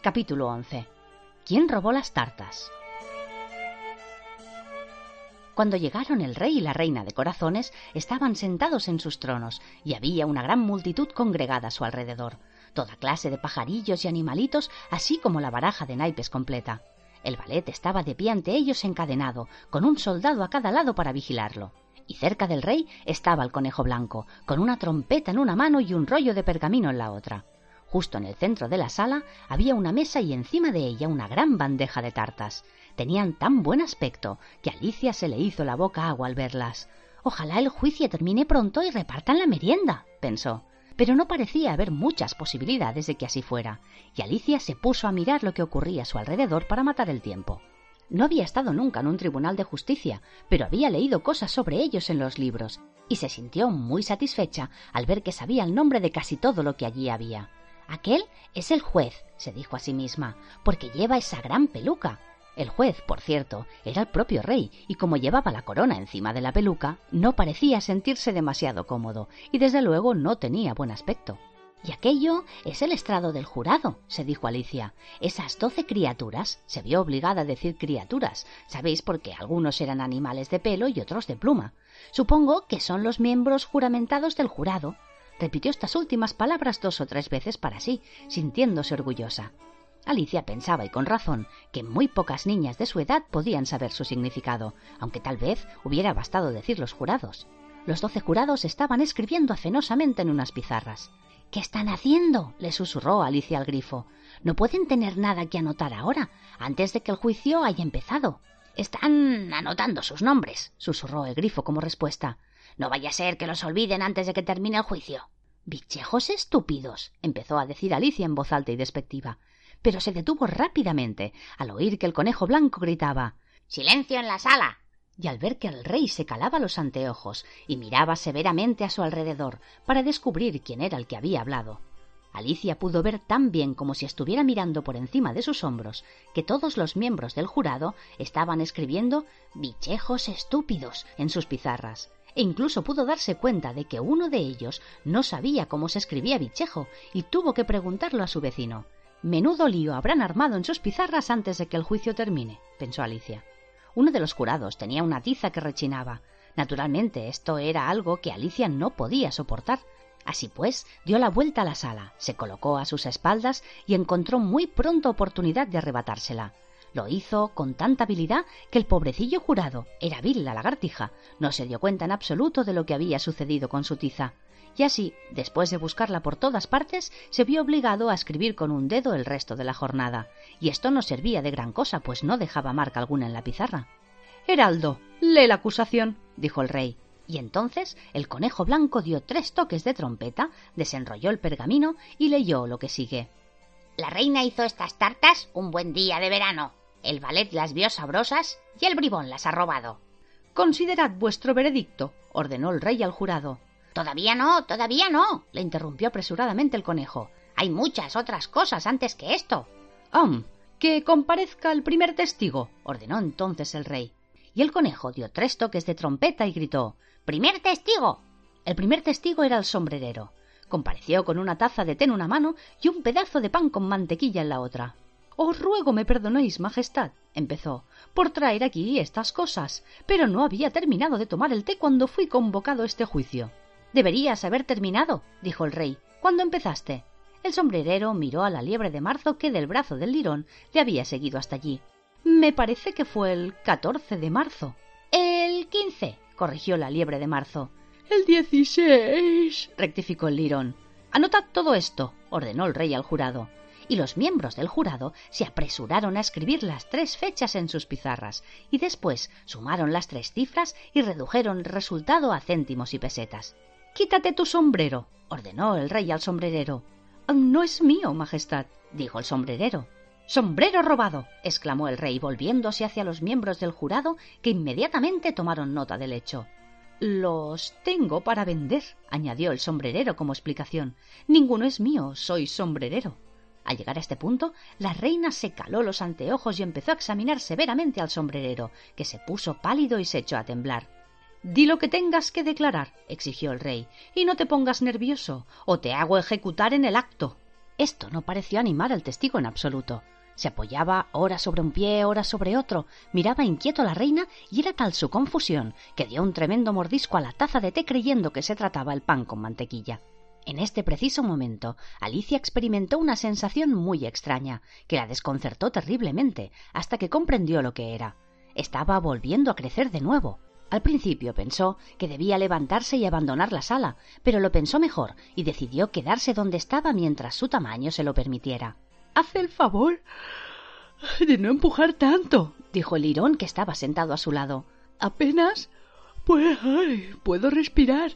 Capítulo 11. ¿Quién robó las tartas? Cuando llegaron el rey y la reina de corazones, estaban sentados en sus tronos, y había una gran multitud congregada a su alrededor, toda clase de pajarillos y animalitos, así como la baraja de naipes completa. El ballet estaba de pie ante ellos encadenado, con un soldado a cada lado para vigilarlo. Y cerca del rey estaba el conejo blanco, con una trompeta en una mano y un rollo de pergamino en la otra. Justo en el centro de la sala había una mesa y encima de ella una gran bandeja de tartas. Tenían tan buen aspecto que a Alicia se le hizo la boca agua al verlas. Ojalá el juicio termine pronto y repartan la merienda, pensó. Pero no parecía haber muchas posibilidades de que así fuera, y Alicia se puso a mirar lo que ocurría a su alrededor para matar el tiempo. No había estado nunca en un tribunal de justicia, pero había leído cosas sobre ellos en los libros, y se sintió muy satisfecha al ver que sabía el nombre de casi todo lo que allí había. Aquel es el juez, se dijo a sí misma, porque lleva esa gran peluca. El juez, por cierto, era el propio rey, y como llevaba la corona encima de la peluca, no parecía sentirse demasiado cómodo, y desde luego no tenía buen aspecto. Y aquello es el estrado del jurado, se dijo Alicia. Esas doce criaturas, se vio obligada a decir criaturas, sabéis porque algunos eran animales de pelo y otros de pluma. Supongo que son los miembros juramentados del jurado, repitió estas últimas palabras dos o tres veces para sí, sintiéndose orgullosa. Alicia pensaba, y con razón, que muy pocas niñas de su edad podían saber su significado, aunque tal vez hubiera bastado decir los jurados. Los doce jurados estaban escribiendo afenosamente en unas pizarras. ¿Qué están haciendo? le susurró Alicia al grifo. No pueden tener nada que anotar ahora, antes de que el juicio haya empezado. Están anotando sus nombres, susurró el grifo como respuesta. No vaya a ser que los olviden antes de que termine el juicio. Bichejos estúpidos, empezó a decir Alicia en voz alta y despectiva, pero se detuvo rápidamente al oír que el conejo blanco gritaba Silencio en la sala. y al ver que el rey se calaba los anteojos y miraba severamente a su alrededor para descubrir quién era el que había hablado. Alicia pudo ver tan bien como si estuviera mirando por encima de sus hombros que todos los miembros del jurado estaban escribiendo bichejos estúpidos en sus pizarras e incluso pudo darse cuenta de que uno de ellos no sabía cómo se escribía bichejo y tuvo que preguntarlo a su vecino. Menudo lío habrán armado en sus pizarras antes de que el juicio termine, pensó Alicia. Uno de los jurados tenía una tiza que rechinaba. Naturalmente, esto era algo que Alicia no podía soportar. Así pues, dio la vuelta a la sala, se colocó a sus espaldas y encontró muy pronto oportunidad de arrebatársela. Lo hizo con tanta habilidad que el pobrecillo jurado, era vil la lagartija, no se dio cuenta en absoluto de lo que había sucedido con su tiza. Y así, después de buscarla por todas partes, se vio obligado a escribir con un dedo el resto de la jornada. Y esto no servía de gran cosa, pues no dejaba marca alguna en la pizarra. Heraldo, lee la acusación, dijo el rey. Y entonces el conejo blanco dio tres toques de trompeta, desenrolló el pergamino y leyó lo que sigue. La reina hizo estas tartas un buen día de verano. El ballet las vio sabrosas y el bribón las ha robado. Considerad vuestro veredicto, ordenó el rey al jurado. Todavía no, todavía no, le interrumpió apresuradamente el conejo. Hay muchas otras cosas antes que esto. Ah, que comparezca el primer testigo, ordenó entonces el rey. Y el conejo dio tres toques de trompeta y gritó ¡Primer testigo! El primer testigo era el sombrerero. Compareció con una taza de té en una mano y un pedazo de pan con mantequilla en la otra. Os ruego me perdonéis, Majestad, empezó, por traer aquí estas cosas, pero no había terminado de tomar el té cuando fui convocado a este juicio. Deberías haber terminado, dijo el rey. ¿Cuándo empezaste? El sombrerero miró a la liebre de marzo que del brazo del lirón le había seguido hasta allí. Me parece que fue el 14 de marzo. El 15, corrigió la liebre de marzo. El 16, rectificó el lirón. Anotad todo esto, ordenó el rey al jurado y los miembros del jurado se apresuraron a escribir las tres fechas en sus pizarras y después sumaron las tres cifras y redujeron el resultado a céntimos y pesetas. Quítate tu sombrero, ordenó el rey al sombrerero. No es mío, Majestad, dijo el sombrerero. Sombrero robado. exclamó el rey, volviéndose hacia los miembros del jurado, que inmediatamente tomaron nota del hecho. Los tengo para vender, añadió el sombrerero como explicación. Ninguno es mío, soy sombrerero. Al llegar a este punto, la reina se caló los anteojos y empezó a examinar severamente al sombrerero, que se puso pálido y se echó a temblar. Di lo que tengas que declarar, exigió el rey, y no te pongas nervioso, o te hago ejecutar en el acto. Esto no pareció animar al testigo en absoluto. Se apoyaba ora sobre un pie, ora sobre otro, miraba inquieto a la reina y era tal su confusión que dio un tremendo mordisco a la taza de té creyendo que se trataba el pan con mantequilla. En este preciso momento, Alicia experimentó una sensación muy extraña, que la desconcertó terriblemente, hasta que comprendió lo que era. Estaba volviendo a crecer de nuevo. Al principio pensó que debía levantarse y abandonar la sala, pero lo pensó mejor y decidió quedarse donde estaba mientras su tamaño se lo permitiera. Haz el favor de no empujar tanto, dijo el lirón que estaba sentado a su lado. Apenas pues puedo respirar.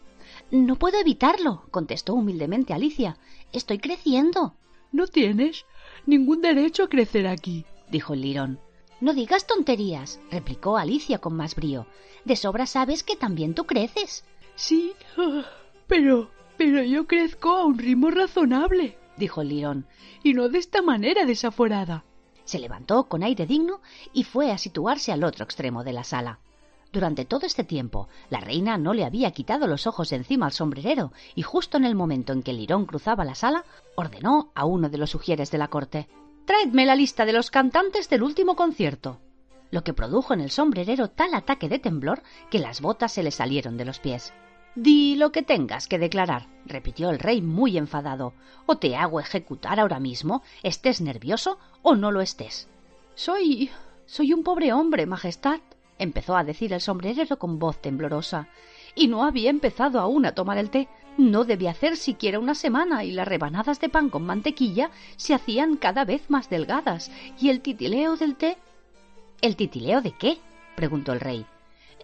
No puedo evitarlo, contestó humildemente Alicia. Estoy creciendo. No tienes ningún derecho a crecer aquí, dijo el lirón. No digas tonterías, replicó Alicia con más brío. De sobra sabes que también tú creces. Sí, ah, pero. pero yo crezco a un ritmo razonable, dijo el lirón, y no de esta manera desaforada. Se levantó con aire digno y fue a situarse al otro extremo de la sala. Durante todo este tiempo, la reina no le había quitado los ojos encima al sombrerero, y justo en el momento en que el lirón cruzaba la sala, ordenó a uno de los sugieres de la corte Traedme la lista de los cantantes del último concierto. Lo que produjo en el sombrerero tal ataque de temblor que las botas se le salieron de los pies. Di lo que tengas que declarar, repitió el rey muy enfadado, o te hago ejecutar ahora mismo, estés nervioso o no lo estés. Soy. soy un pobre hombre, Majestad, empezó a decir el sombrerero con voz temblorosa, y no había empezado aún a tomar el té. No debía hacer siquiera una semana y las rebanadas de pan con mantequilla se hacían cada vez más delgadas y el titileo del té. ¿El titileo de qué? preguntó el rey.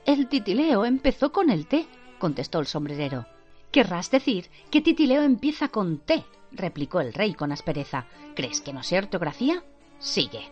El titileo empezó con el té, contestó el sombrerero. Querrás decir que titileo empieza con té, replicó el rey con aspereza. ¿Crees que no sé ortografía? Sigue.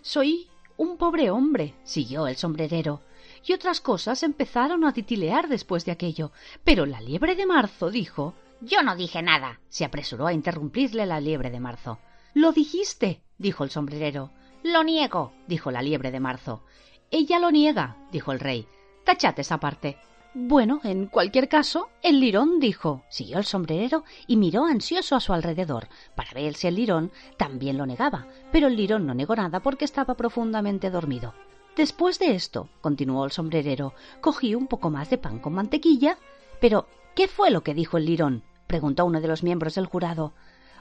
Soy un pobre hombre, siguió el sombrerero, y otras cosas empezaron a titilear después de aquello. Pero la liebre de marzo dijo Yo no dije nada. se apresuró a interrumpirle la liebre de marzo. Lo dijiste, dijo el sombrerero. Lo niego, dijo la liebre de marzo. Ella lo niega, dijo el rey. Tachate esa parte. Bueno, en cualquier caso, el lirón dijo, siguió el sombrerero y miró ansioso a su alrededor para ver si el lirón también lo negaba, pero el lirón no negó nada porque estaba profundamente dormido. Después de esto, continuó el sombrerero, cogí un poco más de pan con mantequilla. Pero, ¿qué fue lo que dijo el lirón? preguntó uno de los miembros del jurado.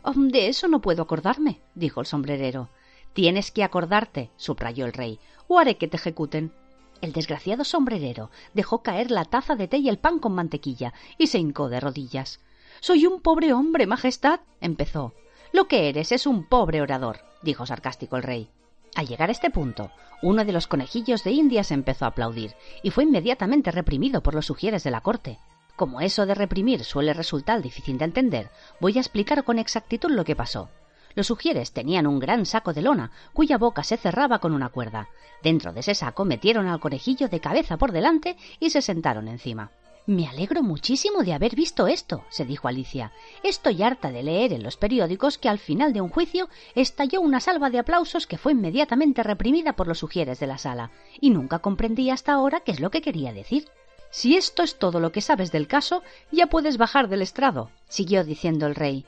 Oh, de eso no puedo acordarme, dijo el sombrerero. Tienes que acordarte, subrayó el rey, o haré que te ejecuten. El desgraciado sombrerero dejó caer la taza de té y el pan con mantequilla y se hincó de rodillas. Soy un pobre hombre, Majestad, empezó. Lo que eres es un pobre orador, dijo sarcástico el rey. Al llegar a este punto, uno de los conejillos de Indias empezó a aplaudir y fue inmediatamente reprimido por los sugieres de la corte. Como eso de reprimir suele resultar difícil de entender, voy a explicar con exactitud lo que pasó. Los sugieres tenían un gran saco de lona, cuya boca se cerraba con una cuerda. Dentro de ese saco metieron al conejillo de cabeza por delante y se sentaron encima. Me alegro muchísimo de haber visto esto, se dijo Alicia. Estoy harta de leer en los periódicos que al final de un juicio estalló una salva de aplausos que fue inmediatamente reprimida por los sugieres de la sala, y nunca comprendí hasta ahora qué es lo que quería decir. Si esto es todo lo que sabes del caso, ya puedes bajar del estrado, siguió diciendo el rey.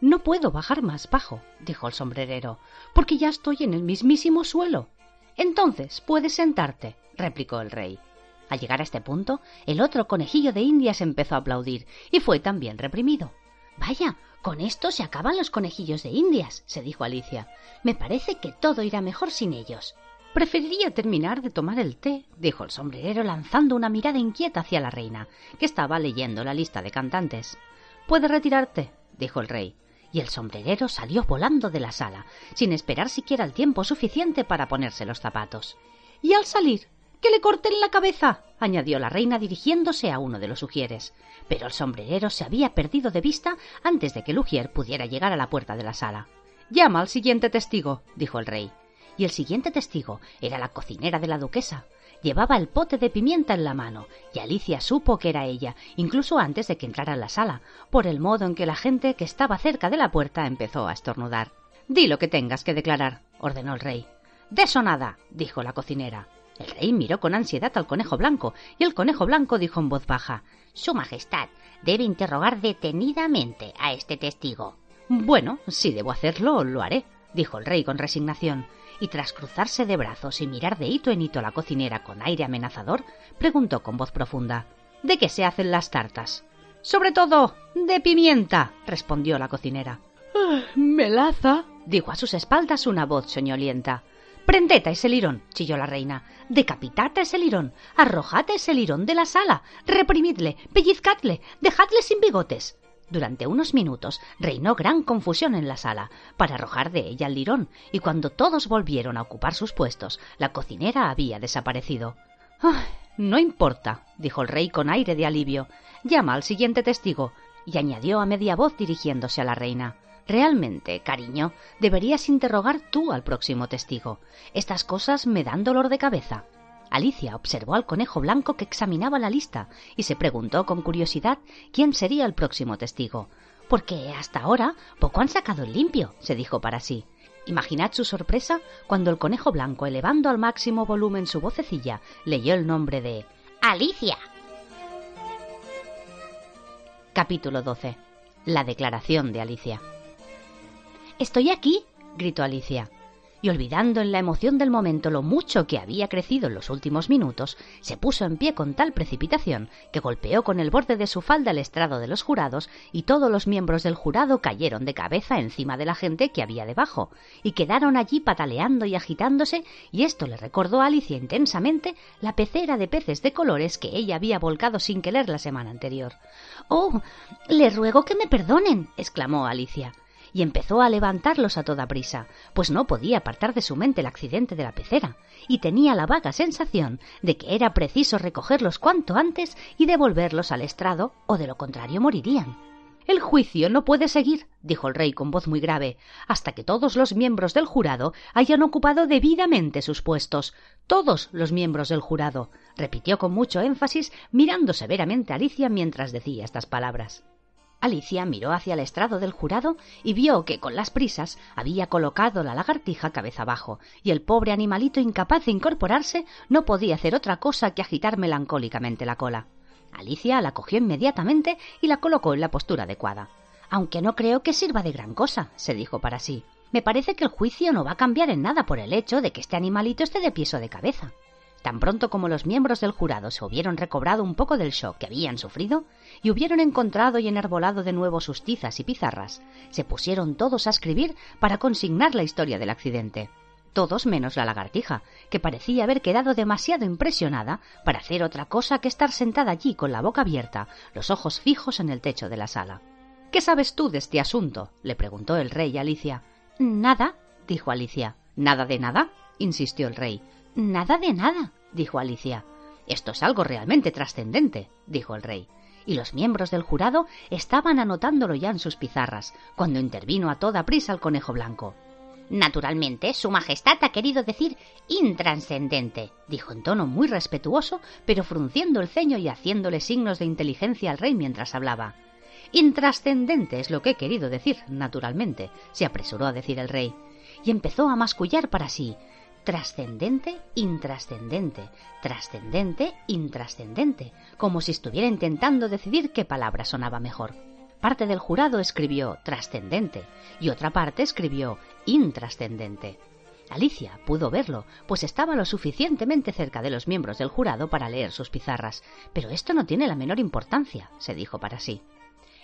No puedo bajar más bajo, dijo el sombrerero, porque ya estoy en el mismísimo suelo. Entonces puedes sentarte, replicó el rey. Al llegar a este punto, el otro conejillo de Indias empezó a aplaudir y fue también reprimido. Vaya, con esto se acaban los conejillos de Indias, se dijo Alicia. Me parece que todo irá mejor sin ellos. Preferiría terminar de tomar el té, dijo el sombrerero lanzando una mirada inquieta hacia la reina, que estaba leyendo la lista de cantantes. Puede retirarte, dijo el rey y el sombrerero salió volando de la sala, sin esperar siquiera el tiempo suficiente para ponerse los zapatos. Y al salir, que le corten la cabeza, añadió la reina dirigiéndose a uno de los ujieres. Pero el sombrerero se había perdido de vista antes de que el ujier pudiera llegar a la puerta de la sala. Llama al siguiente testigo, dijo el rey. Y el siguiente testigo era la cocinera de la duquesa. Llevaba el pote de pimienta en la mano, y Alicia supo que era ella, incluso antes de que entrara en la sala, por el modo en que la gente que estaba cerca de la puerta empezó a estornudar. Di lo que tengas que declarar, ordenó el rey. De eso nada, dijo la cocinera. El rey miró con ansiedad al conejo blanco, y el conejo blanco dijo en voz baja Su Majestad debe interrogar detenidamente a este testigo. Bueno, si debo hacerlo, lo haré, dijo el rey con resignación y tras cruzarse de brazos y mirar de hito en hito a la cocinera con aire amenazador, preguntó con voz profunda ¿De qué se hacen las tartas? Sobre todo, de pimienta, respondió la cocinera. Ah, melaza, dijo a sus espaldas una voz soñolienta. Prended a ese lirón, chilló la reina. Decapitad ese lirón, arrojad ese lirón de la sala, reprimidle, pellizcadle, dejadle sin bigotes. Durante unos minutos reinó gran confusión en la sala, para arrojar de ella el lirón, y cuando todos volvieron a ocupar sus puestos, la cocinera había desaparecido. no importa, dijo el rey con aire de alivio. Llama al siguiente testigo, y añadió a media voz dirigiéndose a la reina. Realmente, cariño, deberías interrogar tú al próximo testigo. Estas cosas me dan dolor de cabeza. Alicia observó al conejo blanco que examinaba la lista y se preguntó con curiosidad quién sería el próximo testigo. Porque hasta ahora poco han sacado el limpio, se dijo para sí. Imaginad su sorpresa cuando el conejo blanco, elevando al máximo volumen su vocecilla, leyó el nombre de Alicia. Capítulo 12. La declaración de Alicia. Estoy aquí, gritó Alicia y olvidando en la emoción del momento lo mucho que había crecido en los últimos minutos, se puso en pie con tal precipitación que golpeó con el borde de su falda el estrado de los jurados y todos los miembros del jurado cayeron de cabeza encima de la gente que había debajo y quedaron allí pataleando y agitándose y esto le recordó a Alicia intensamente la pecera de peces de colores que ella había volcado sin querer la semana anterior. Oh, le ruego que me perdonen, exclamó Alicia y empezó a levantarlos a toda prisa, pues no podía apartar de su mente el accidente de la pecera, y tenía la vaga sensación de que era preciso recogerlos cuanto antes y devolverlos al estrado, o de lo contrario morirían. El juicio no puede seguir, dijo el rey con voz muy grave, hasta que todos los miembros del jurado hayan ocupado debidamente sus puestos. Todos los miembros del jurado, repitió con mucho énfasis, mirando severamente a Alicia mientras decía estas palabras. Alicia miró hacia el estrado del jurado y vio que con las prisas había colocado la lagartija cabeza abajo, y el pobre animalito incapaz de incorporarse no podía hacer otra cosa que agitar melancólicamente la cola. Alicia la cogió inmediatamente y la colocó en la postura adecuada. Aunque no creo que sirva de gran cosa, se dijo para sí. Me parece que el juicio no va a cambiar en nada por el hecho de que este animalito esté de pies o de cabeza. Tan pronto como los miembros del jurado se hubieron recobrado un poco del shock que habían sufrido y hubieron encontrado y enarbolado de nuevo sus tizas y pizarras, se pusieron todos a escribir para consignar la historia del accidente. Todos menos la lagartija, que parecía haber quedado demasiado impresionada para hacer otra cosa que estar sentada allí con la boca abierta, los ojos fijos en el techo de la sala. ¿Qué sabes tú de este asunto? le preguntó el rey a Alicia. Nada, dijo Alicia. ¿Nada de nada? insistió el rey. Nada de nada, dijo Alicia. Esto es algo realmente trascendente, dijo el rey. Y los miembros del jurado estaban anotándolo ya en sus pizarras, cuando intervino a toda prisa el conejo blanco. Naturalmente, Su Majestad ha querido decir intranscendente, dijo en tono muy respetuoso, pero frunciendo el ceño y haciéndole signos de inteligencia al rey mientras hablaba. Intrascendente es lo que he querido decir, naturalmente, se apresuró a decir el rey, y empezó a mascullar para sí trascendente, intrascendente, trascendente, intrascendente, como si estuviera intentando decidir qué palabra sonaba mejor. Parte del jurado escribió trascendente y otra parte escribió intrascendente. Alicia pudo verlo, pues estaba lo suficientemente cerca de los miembros del jurado para leer sus pizarras. Pero esto no tiene la menor importancia, se dijo para sí.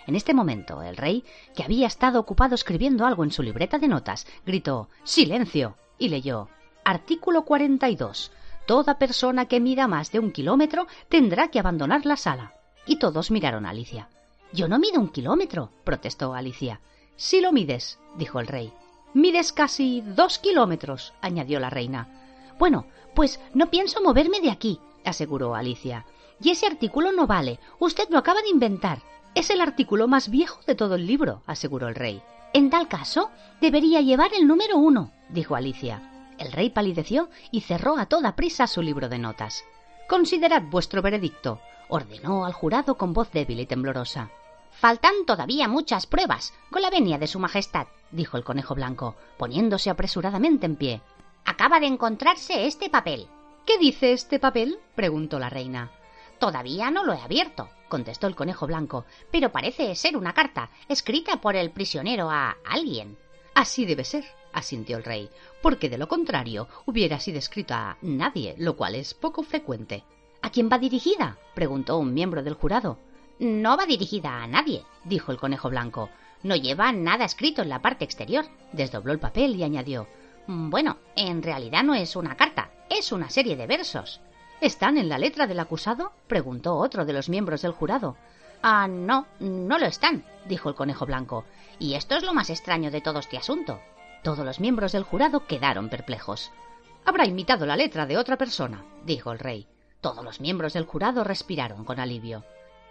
En este momento, el rey, que había estado ocupado escribiendo algo en su libreta de notas, gritó Silencio. y leyó Artículo 42. Toda persona que mida más de un kilómetro tendrá que abandonar la sala. Y todos miraron a Alicia. Yo no mido un kilómetro, protestó Alicia. Sí lo mides, dijo el rey. Mides casi dos kilómetros, añadió la reina. Bueno, pues no pienso moverme de aquí, aseguró Alicia. Y ese artículo no vale. Usted lo acaba de inventar. Es el artículo más viejo de todo el libro, aseguró el rey. En tal caso, debería llevar el número uno, dijo Alicia. El rey palideció y cerró a toda prisa su libro de notas. Considerad vuestro veredicto, ordenó al jurado con voz débil y temblorosa. Faltan todavía muchas pruebas, con la venia de Su Majestad, dijo el conejo blanco, poniéndose apresuradamente en pie. Acaba de encontrarse este papel. ¿Qué dice este papel? preguntó la reina. Todavía no lo he abierto, contestó el conejo blanco, pero parece ser una carta escrita por el prisionero a alguien. Así debe ser, asintió el rey, porque de lo contrario hubiera sido escrita a nadie, lo cual es poco frecuente. ¿A quién va dirigida? preguntó un miembro del jurado. No va dirigida a nadie, dijo el conejo blanco. No lleva nada escrito en la parte exterior. Desdobló el papel y añadió Bueno, en realidad no es una carta, es una serie de versos. ¿Están en la letra del acusado? preguntó otro de los miembros del jurado. Ah, no, no lo están, dijo el conejo blanco. Y esto es lo más extraño de todo este asunto. Todos los miembros del jurado quedaron perplejos. Habrá imitado la letra de otra persona, dijo el rey. Todos los miembros del jurado respiraron con alivio.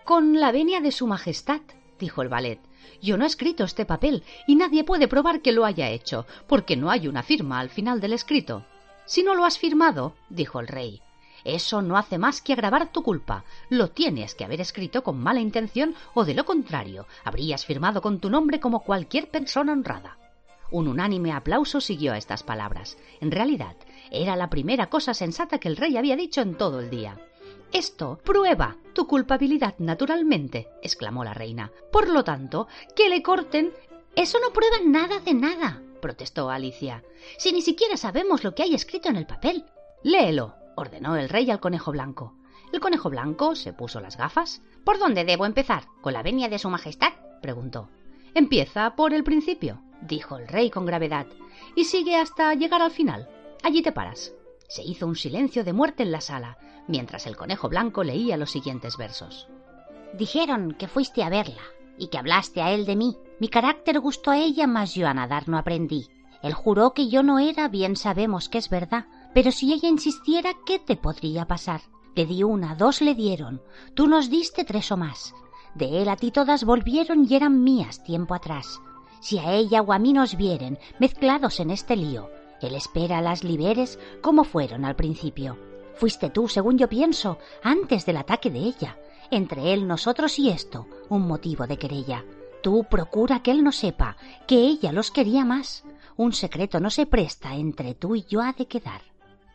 Con la venia de Su Majestad, dijo el valet. Yo no he escrito este papel y nadie puede probar que lo haya hecho, porque no hay una firma al final del escrito. Si no lo has firmado, dijo el rey, eso no hace más que agravar tu culpa. Lo tienes que haber escrito con mala intención o de lo contrario, habrías firmado con tu nombre como cualquier persona honrada. Un unánime aplauso siguió a estas palabras. En realidad, era la primera cosa sensata que el rey había dicho en todo el día. Esto prueba tu culpabilidad naturalmente, exclamó la reina. Por lo tanto, que le corten. Eso no prueba nada de nada, protestó Alicia. Si ni siquiera sabemos lo que hay escrito en el papel. Léelo, ordenó el rey al conejo blanco. El conejo blanco se puso las gafas. ¿Por dónde debo empezar? ¿Con la venia de su majestad? preguntó. Empieza por el principio, dijo el rey con gravedad, y sigue hasta llegar al final. Allí te paras. Se hizo un silencio de muerte en la sala, mientras el conejo blanco leía los siguientes versos. Dijeron que fuiste a verla y que hablaste a él de mí. Mi carácter gustó a ella, mas yo a nadar no aprendí. Él juró que yo no era, bien sabemos que es verdad, pero si ella insistiera, ¿qué te podría pasar? Le di una, dos le dieron, tú nos diste tres o más. De él a ti todas volvieron y eran mías tiempo atrás. Si a ella o a mí nos vieren mezclados en este lío, él espera las liberes como fueron al principio. Fuiste tú, según yo pienso, antes del ataque de ella. Entre él, nosotros y esto, un motivo de querella. Tú procura que él no sepa que ella los quería más. Un secreto no se presta entre tú y yo ha de quedar.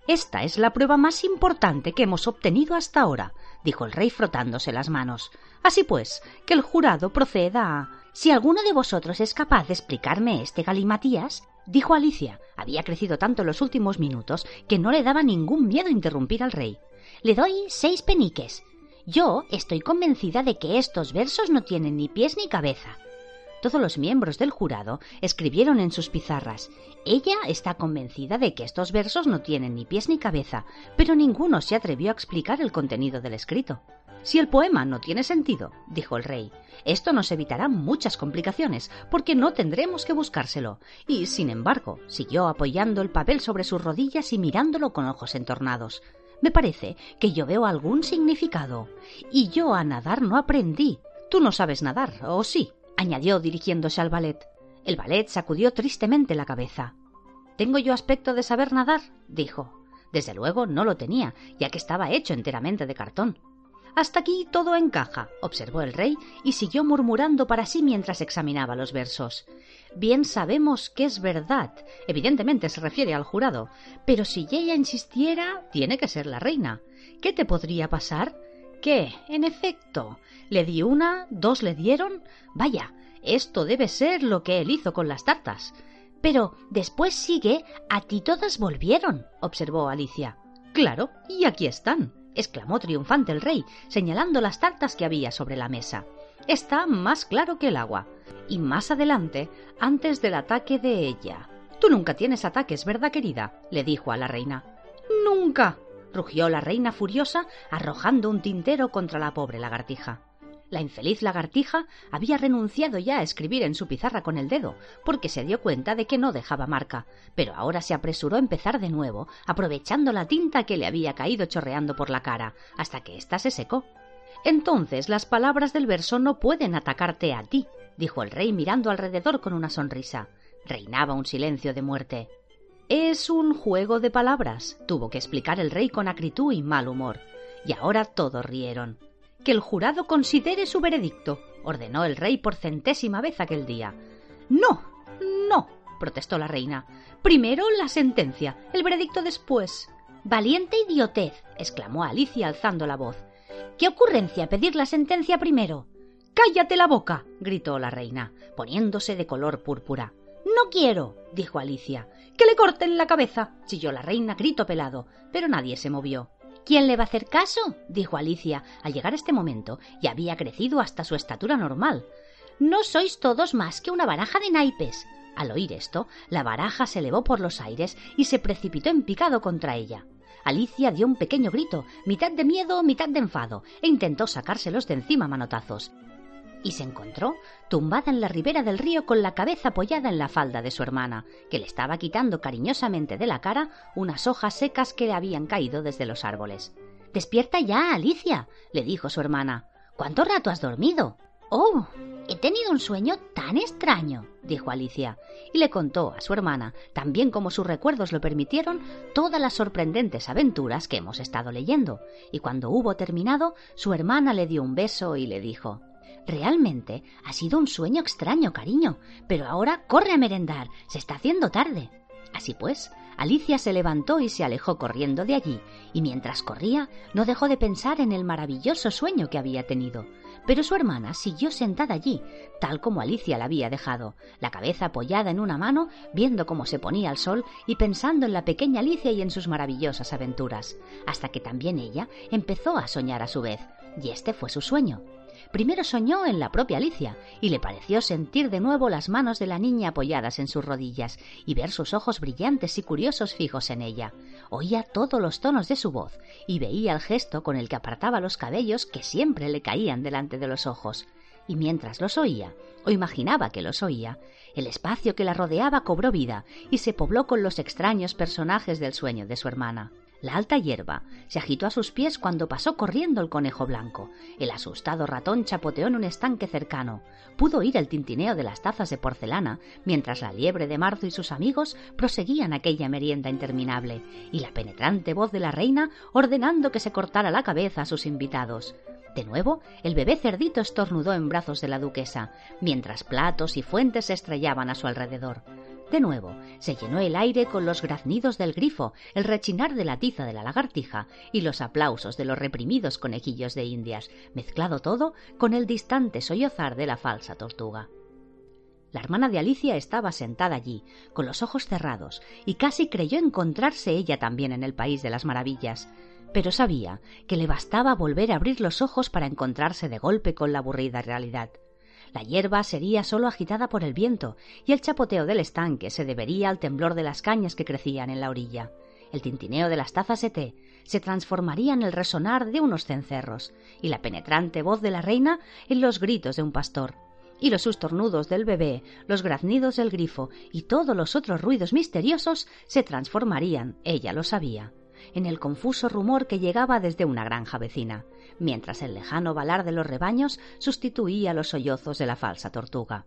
Esta es la prueba más importante que hemos obtenido hasta ahora, dijo el rey frotándose las manos. Así pues, que el jurado proceda a. Si alguno de vosotros es capaz de explicarme este galimatías, dijo Alicia. Había crecido tanto en los últimos minutos que no le daba ningún miedo interrumpir al rey. Le doy seis peniques. Yo estoy convencida de que estos versos no tienen ni pies ni cabeza. Todos los miembros del jurado escribieron en sus pizarras. Ella está convencida de que estos versos no tienen ni pies ni cabeza, pero ninguno se atrevió a explicar el contenido del escrito. Si el poema no tiene sentido, dijo el rey, esto nos evitará muchas complicaciones, porque no tendremos que buscárselo. Y, sin embargo, siguió apoyando el papel sobre sus rodillas y mirándolo con ojos entornados. Me parece que yo veo algún significado. Y yo a nadar no aprendí. Tú no sabes nadar, ¿o sí? añadió dirigiéndose al ballet. El ballet sacudió tristemente la cabeza. ¿Tengo yo aspecto de saber nadar? dijo. Desde luego no lo tenía, ya que estaba hecho enteramente de cartón. Hasta aquí todo encaja, observó el rey y siguió murmurando para sí mientras examinaba los versos. Bien sabemos que es verdad. Evidentemente se refiere al jurado. Pero si ella insistiera, tiene que ser la reina. ¿Qué te podría pasar? ¿Qué? En efecto, le di una, dos le dieron. Vaya, esto debe ser lo que él hizo con las tartas. Pero después sigue, a ti todas volvieron, observó Alicia. Claro, y aquí están, exclamó triunfante el rey, señalando las tartas que había sobre la mesa. Está más claro que el agua. Y más adelante, antes del ataque de ella. Tú nunca tienes ataques, ¿verdad, querida? le dijo a la reina. Nunca, rugió la reina furiosa, arrojando un tintero contra la pobre lagartija. La infeliz lagartija había renunciado ya a escribir en su pizarra con el dedo, porque se dio cuenta de que no dejaba marca, pero ahora se apresuró a empezar de nuevo, aprovechando la tinta que le había caído chorreando por la cara, hasta que ésta se secó. Entonces las palabras del verso no pueden atacarte a ti, dijo el rey mirando alrededor con una sonrisa. Reinaba un silencio de muerte. Es un juego de palabras, tuvo que explicar el rey con acritud y mal humor. Y ahora todos rieron que el jurado considere su veredicto, ordenó el rey por centésima vez aquel día. No, no, protestó la reina. Primero la sentencia, el veredicto después. Valiente idiotez, exclamó Alicia alzando la voz. ¿Qué ocurrencia pedir la sentencia primero? Cállate la boca, gritó la reina, poniéndose de color púrpura. No quiero, dijo Alicia. Que le corten la cabeza, chilló la reina grito pelado, pero nadie se movió. ¿Quién le va a hacer caso? dijo Alicia. Al llegar este momento ya había crecido hasta su estatura normal. No sois todos más que una baraja de naipes. Al oír esto, la baraja se elevó por los aires y se precipitó en picado contra ella. Alicia dio un pequeño grito, mitad de miedo, mitad de enfado, e intentó sacárselos de encima manotazos y se encontró tumbada en la ribera del río con la cabeza apoyada en la falda de su hermana, que le estaba quitando cariñosamente de la cara unas hojas secas que le habían caído desde los árboles. Despierta ya, Alicia, le dijo su hermana. ¿Cuánto rato has dormido? Oh, he tenido un sueño tan extraño, dijo Alicia, y le contó a su hermana, tan bien como sus recuerdos lo permitieron, todas las sorprendentes aventuras que hemos estado leyendo, y cuando hubo terminado, su hermana le dio un beso y le dijo Realmente ha sido un sueño extraño, cariño, pero ahora corre a merendar, se está haciendo tarde. Así pues, Alicia se levantó y se alejó corriendo de allí, y mientras corría no dejó de pensar en el maravilloso sueño que había tenido. Pero su hermana siguió sentada allí, tal como Alicia la había dejado, la cabeza apoyada en una mano, viendo cómo se ponía el sol y pensando en la pequeña Alicia y en sus maravillosas aventuras, hasta que también ella empezó a soñar a su vez, y este fue su sueño. Primero soñó en la propia Alicia y le pareció sentir de nuevo las manos de la niña apoyadas en sus rodillas y ver sus ojos brillantes y curiosos fijos en ella. Oía todos los tonos de su voz y veía el gesto con el que apartaba los cabellos que siempre le caían delante de los ojos. Y mientras los oía, o imaginaba que los oía, el espacio que la rodeaba cobró vida y se pobló con los extraños personajes del sueño de su hermana. La alta hierba se agitó a sus pies cuando pasó corriendo el conejo blanco. El asustado ratón chapoteó en un estanque cercano. Pudo oír el tintineo de las tazas de porcelana mientras la liebre de marzo y sus amigos proseguían aquella merienda interminable, y la penetrante voz de la reina ordenando que se cortara la cabeza a sus invitados. De nuevo, el bebé cerdito estornudó en brazos de la duquesa, mientras platos y fuentes se estrellaban a su alrededor. De nuevo, se llenó el aire con los graznidos del grifo, el rechinar de la tiza de la lagartija y los aplausos de los reprimidos conejillos de indias, mezclado todo con el distante sollozar de la falsa tortuga. La hermana de Alicia estaba sentada allí, con los ojos cerrados, y casi creyó encontrarse ella también en el país de las maravillas, pero sabía que le bastaba volver a abrir los ojos para encontrarse de golpe con la aburrida realidad. La hierba sería solo agitada por el viento y el chapoteo del estanque se debería al temblor de las cañas que crecían en la orilla. El tintineo de las tazas de té se transformaría en el resonar de unos cencerros y la penetrante voz de la reina en los gritos de un pastor. Y los sustornudos del bebé, los graznidos del grifo y todos los otros ruidos misteriosos se transformarían, ella lo sabía, en el confuso rumor que llegaba desde una granja vecina, mientras el lejano balar de los rebaños sustituía los sollozos de la falsa tortuga.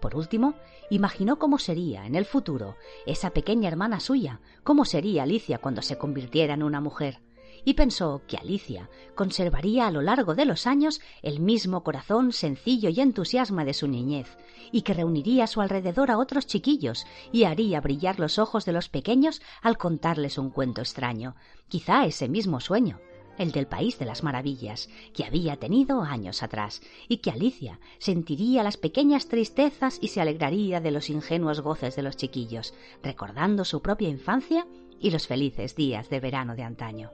Por último, imaginó cómo sería, en el futuro, esa pequeña hermana suya, cómo sería Alicia cuando se convirtiera en una mujer, y pensó que Alicia conservaría a lo largo de los años el mismo corazón sencillo y entusiasma de su niñez, y que reuniría a su alrededor a otros chiquillos y haría brillar los ojos de los pequeños al contarles un cuento extraño, quizá ese mismo sueño, el del país de las maravillas, que había tenido años atrás, y que Alicia sentiría las pequeñas tristezas y se alegraría de los ingenuos goces de los chiquillos, recordando su propia infancia y los felices días de verano de antaño.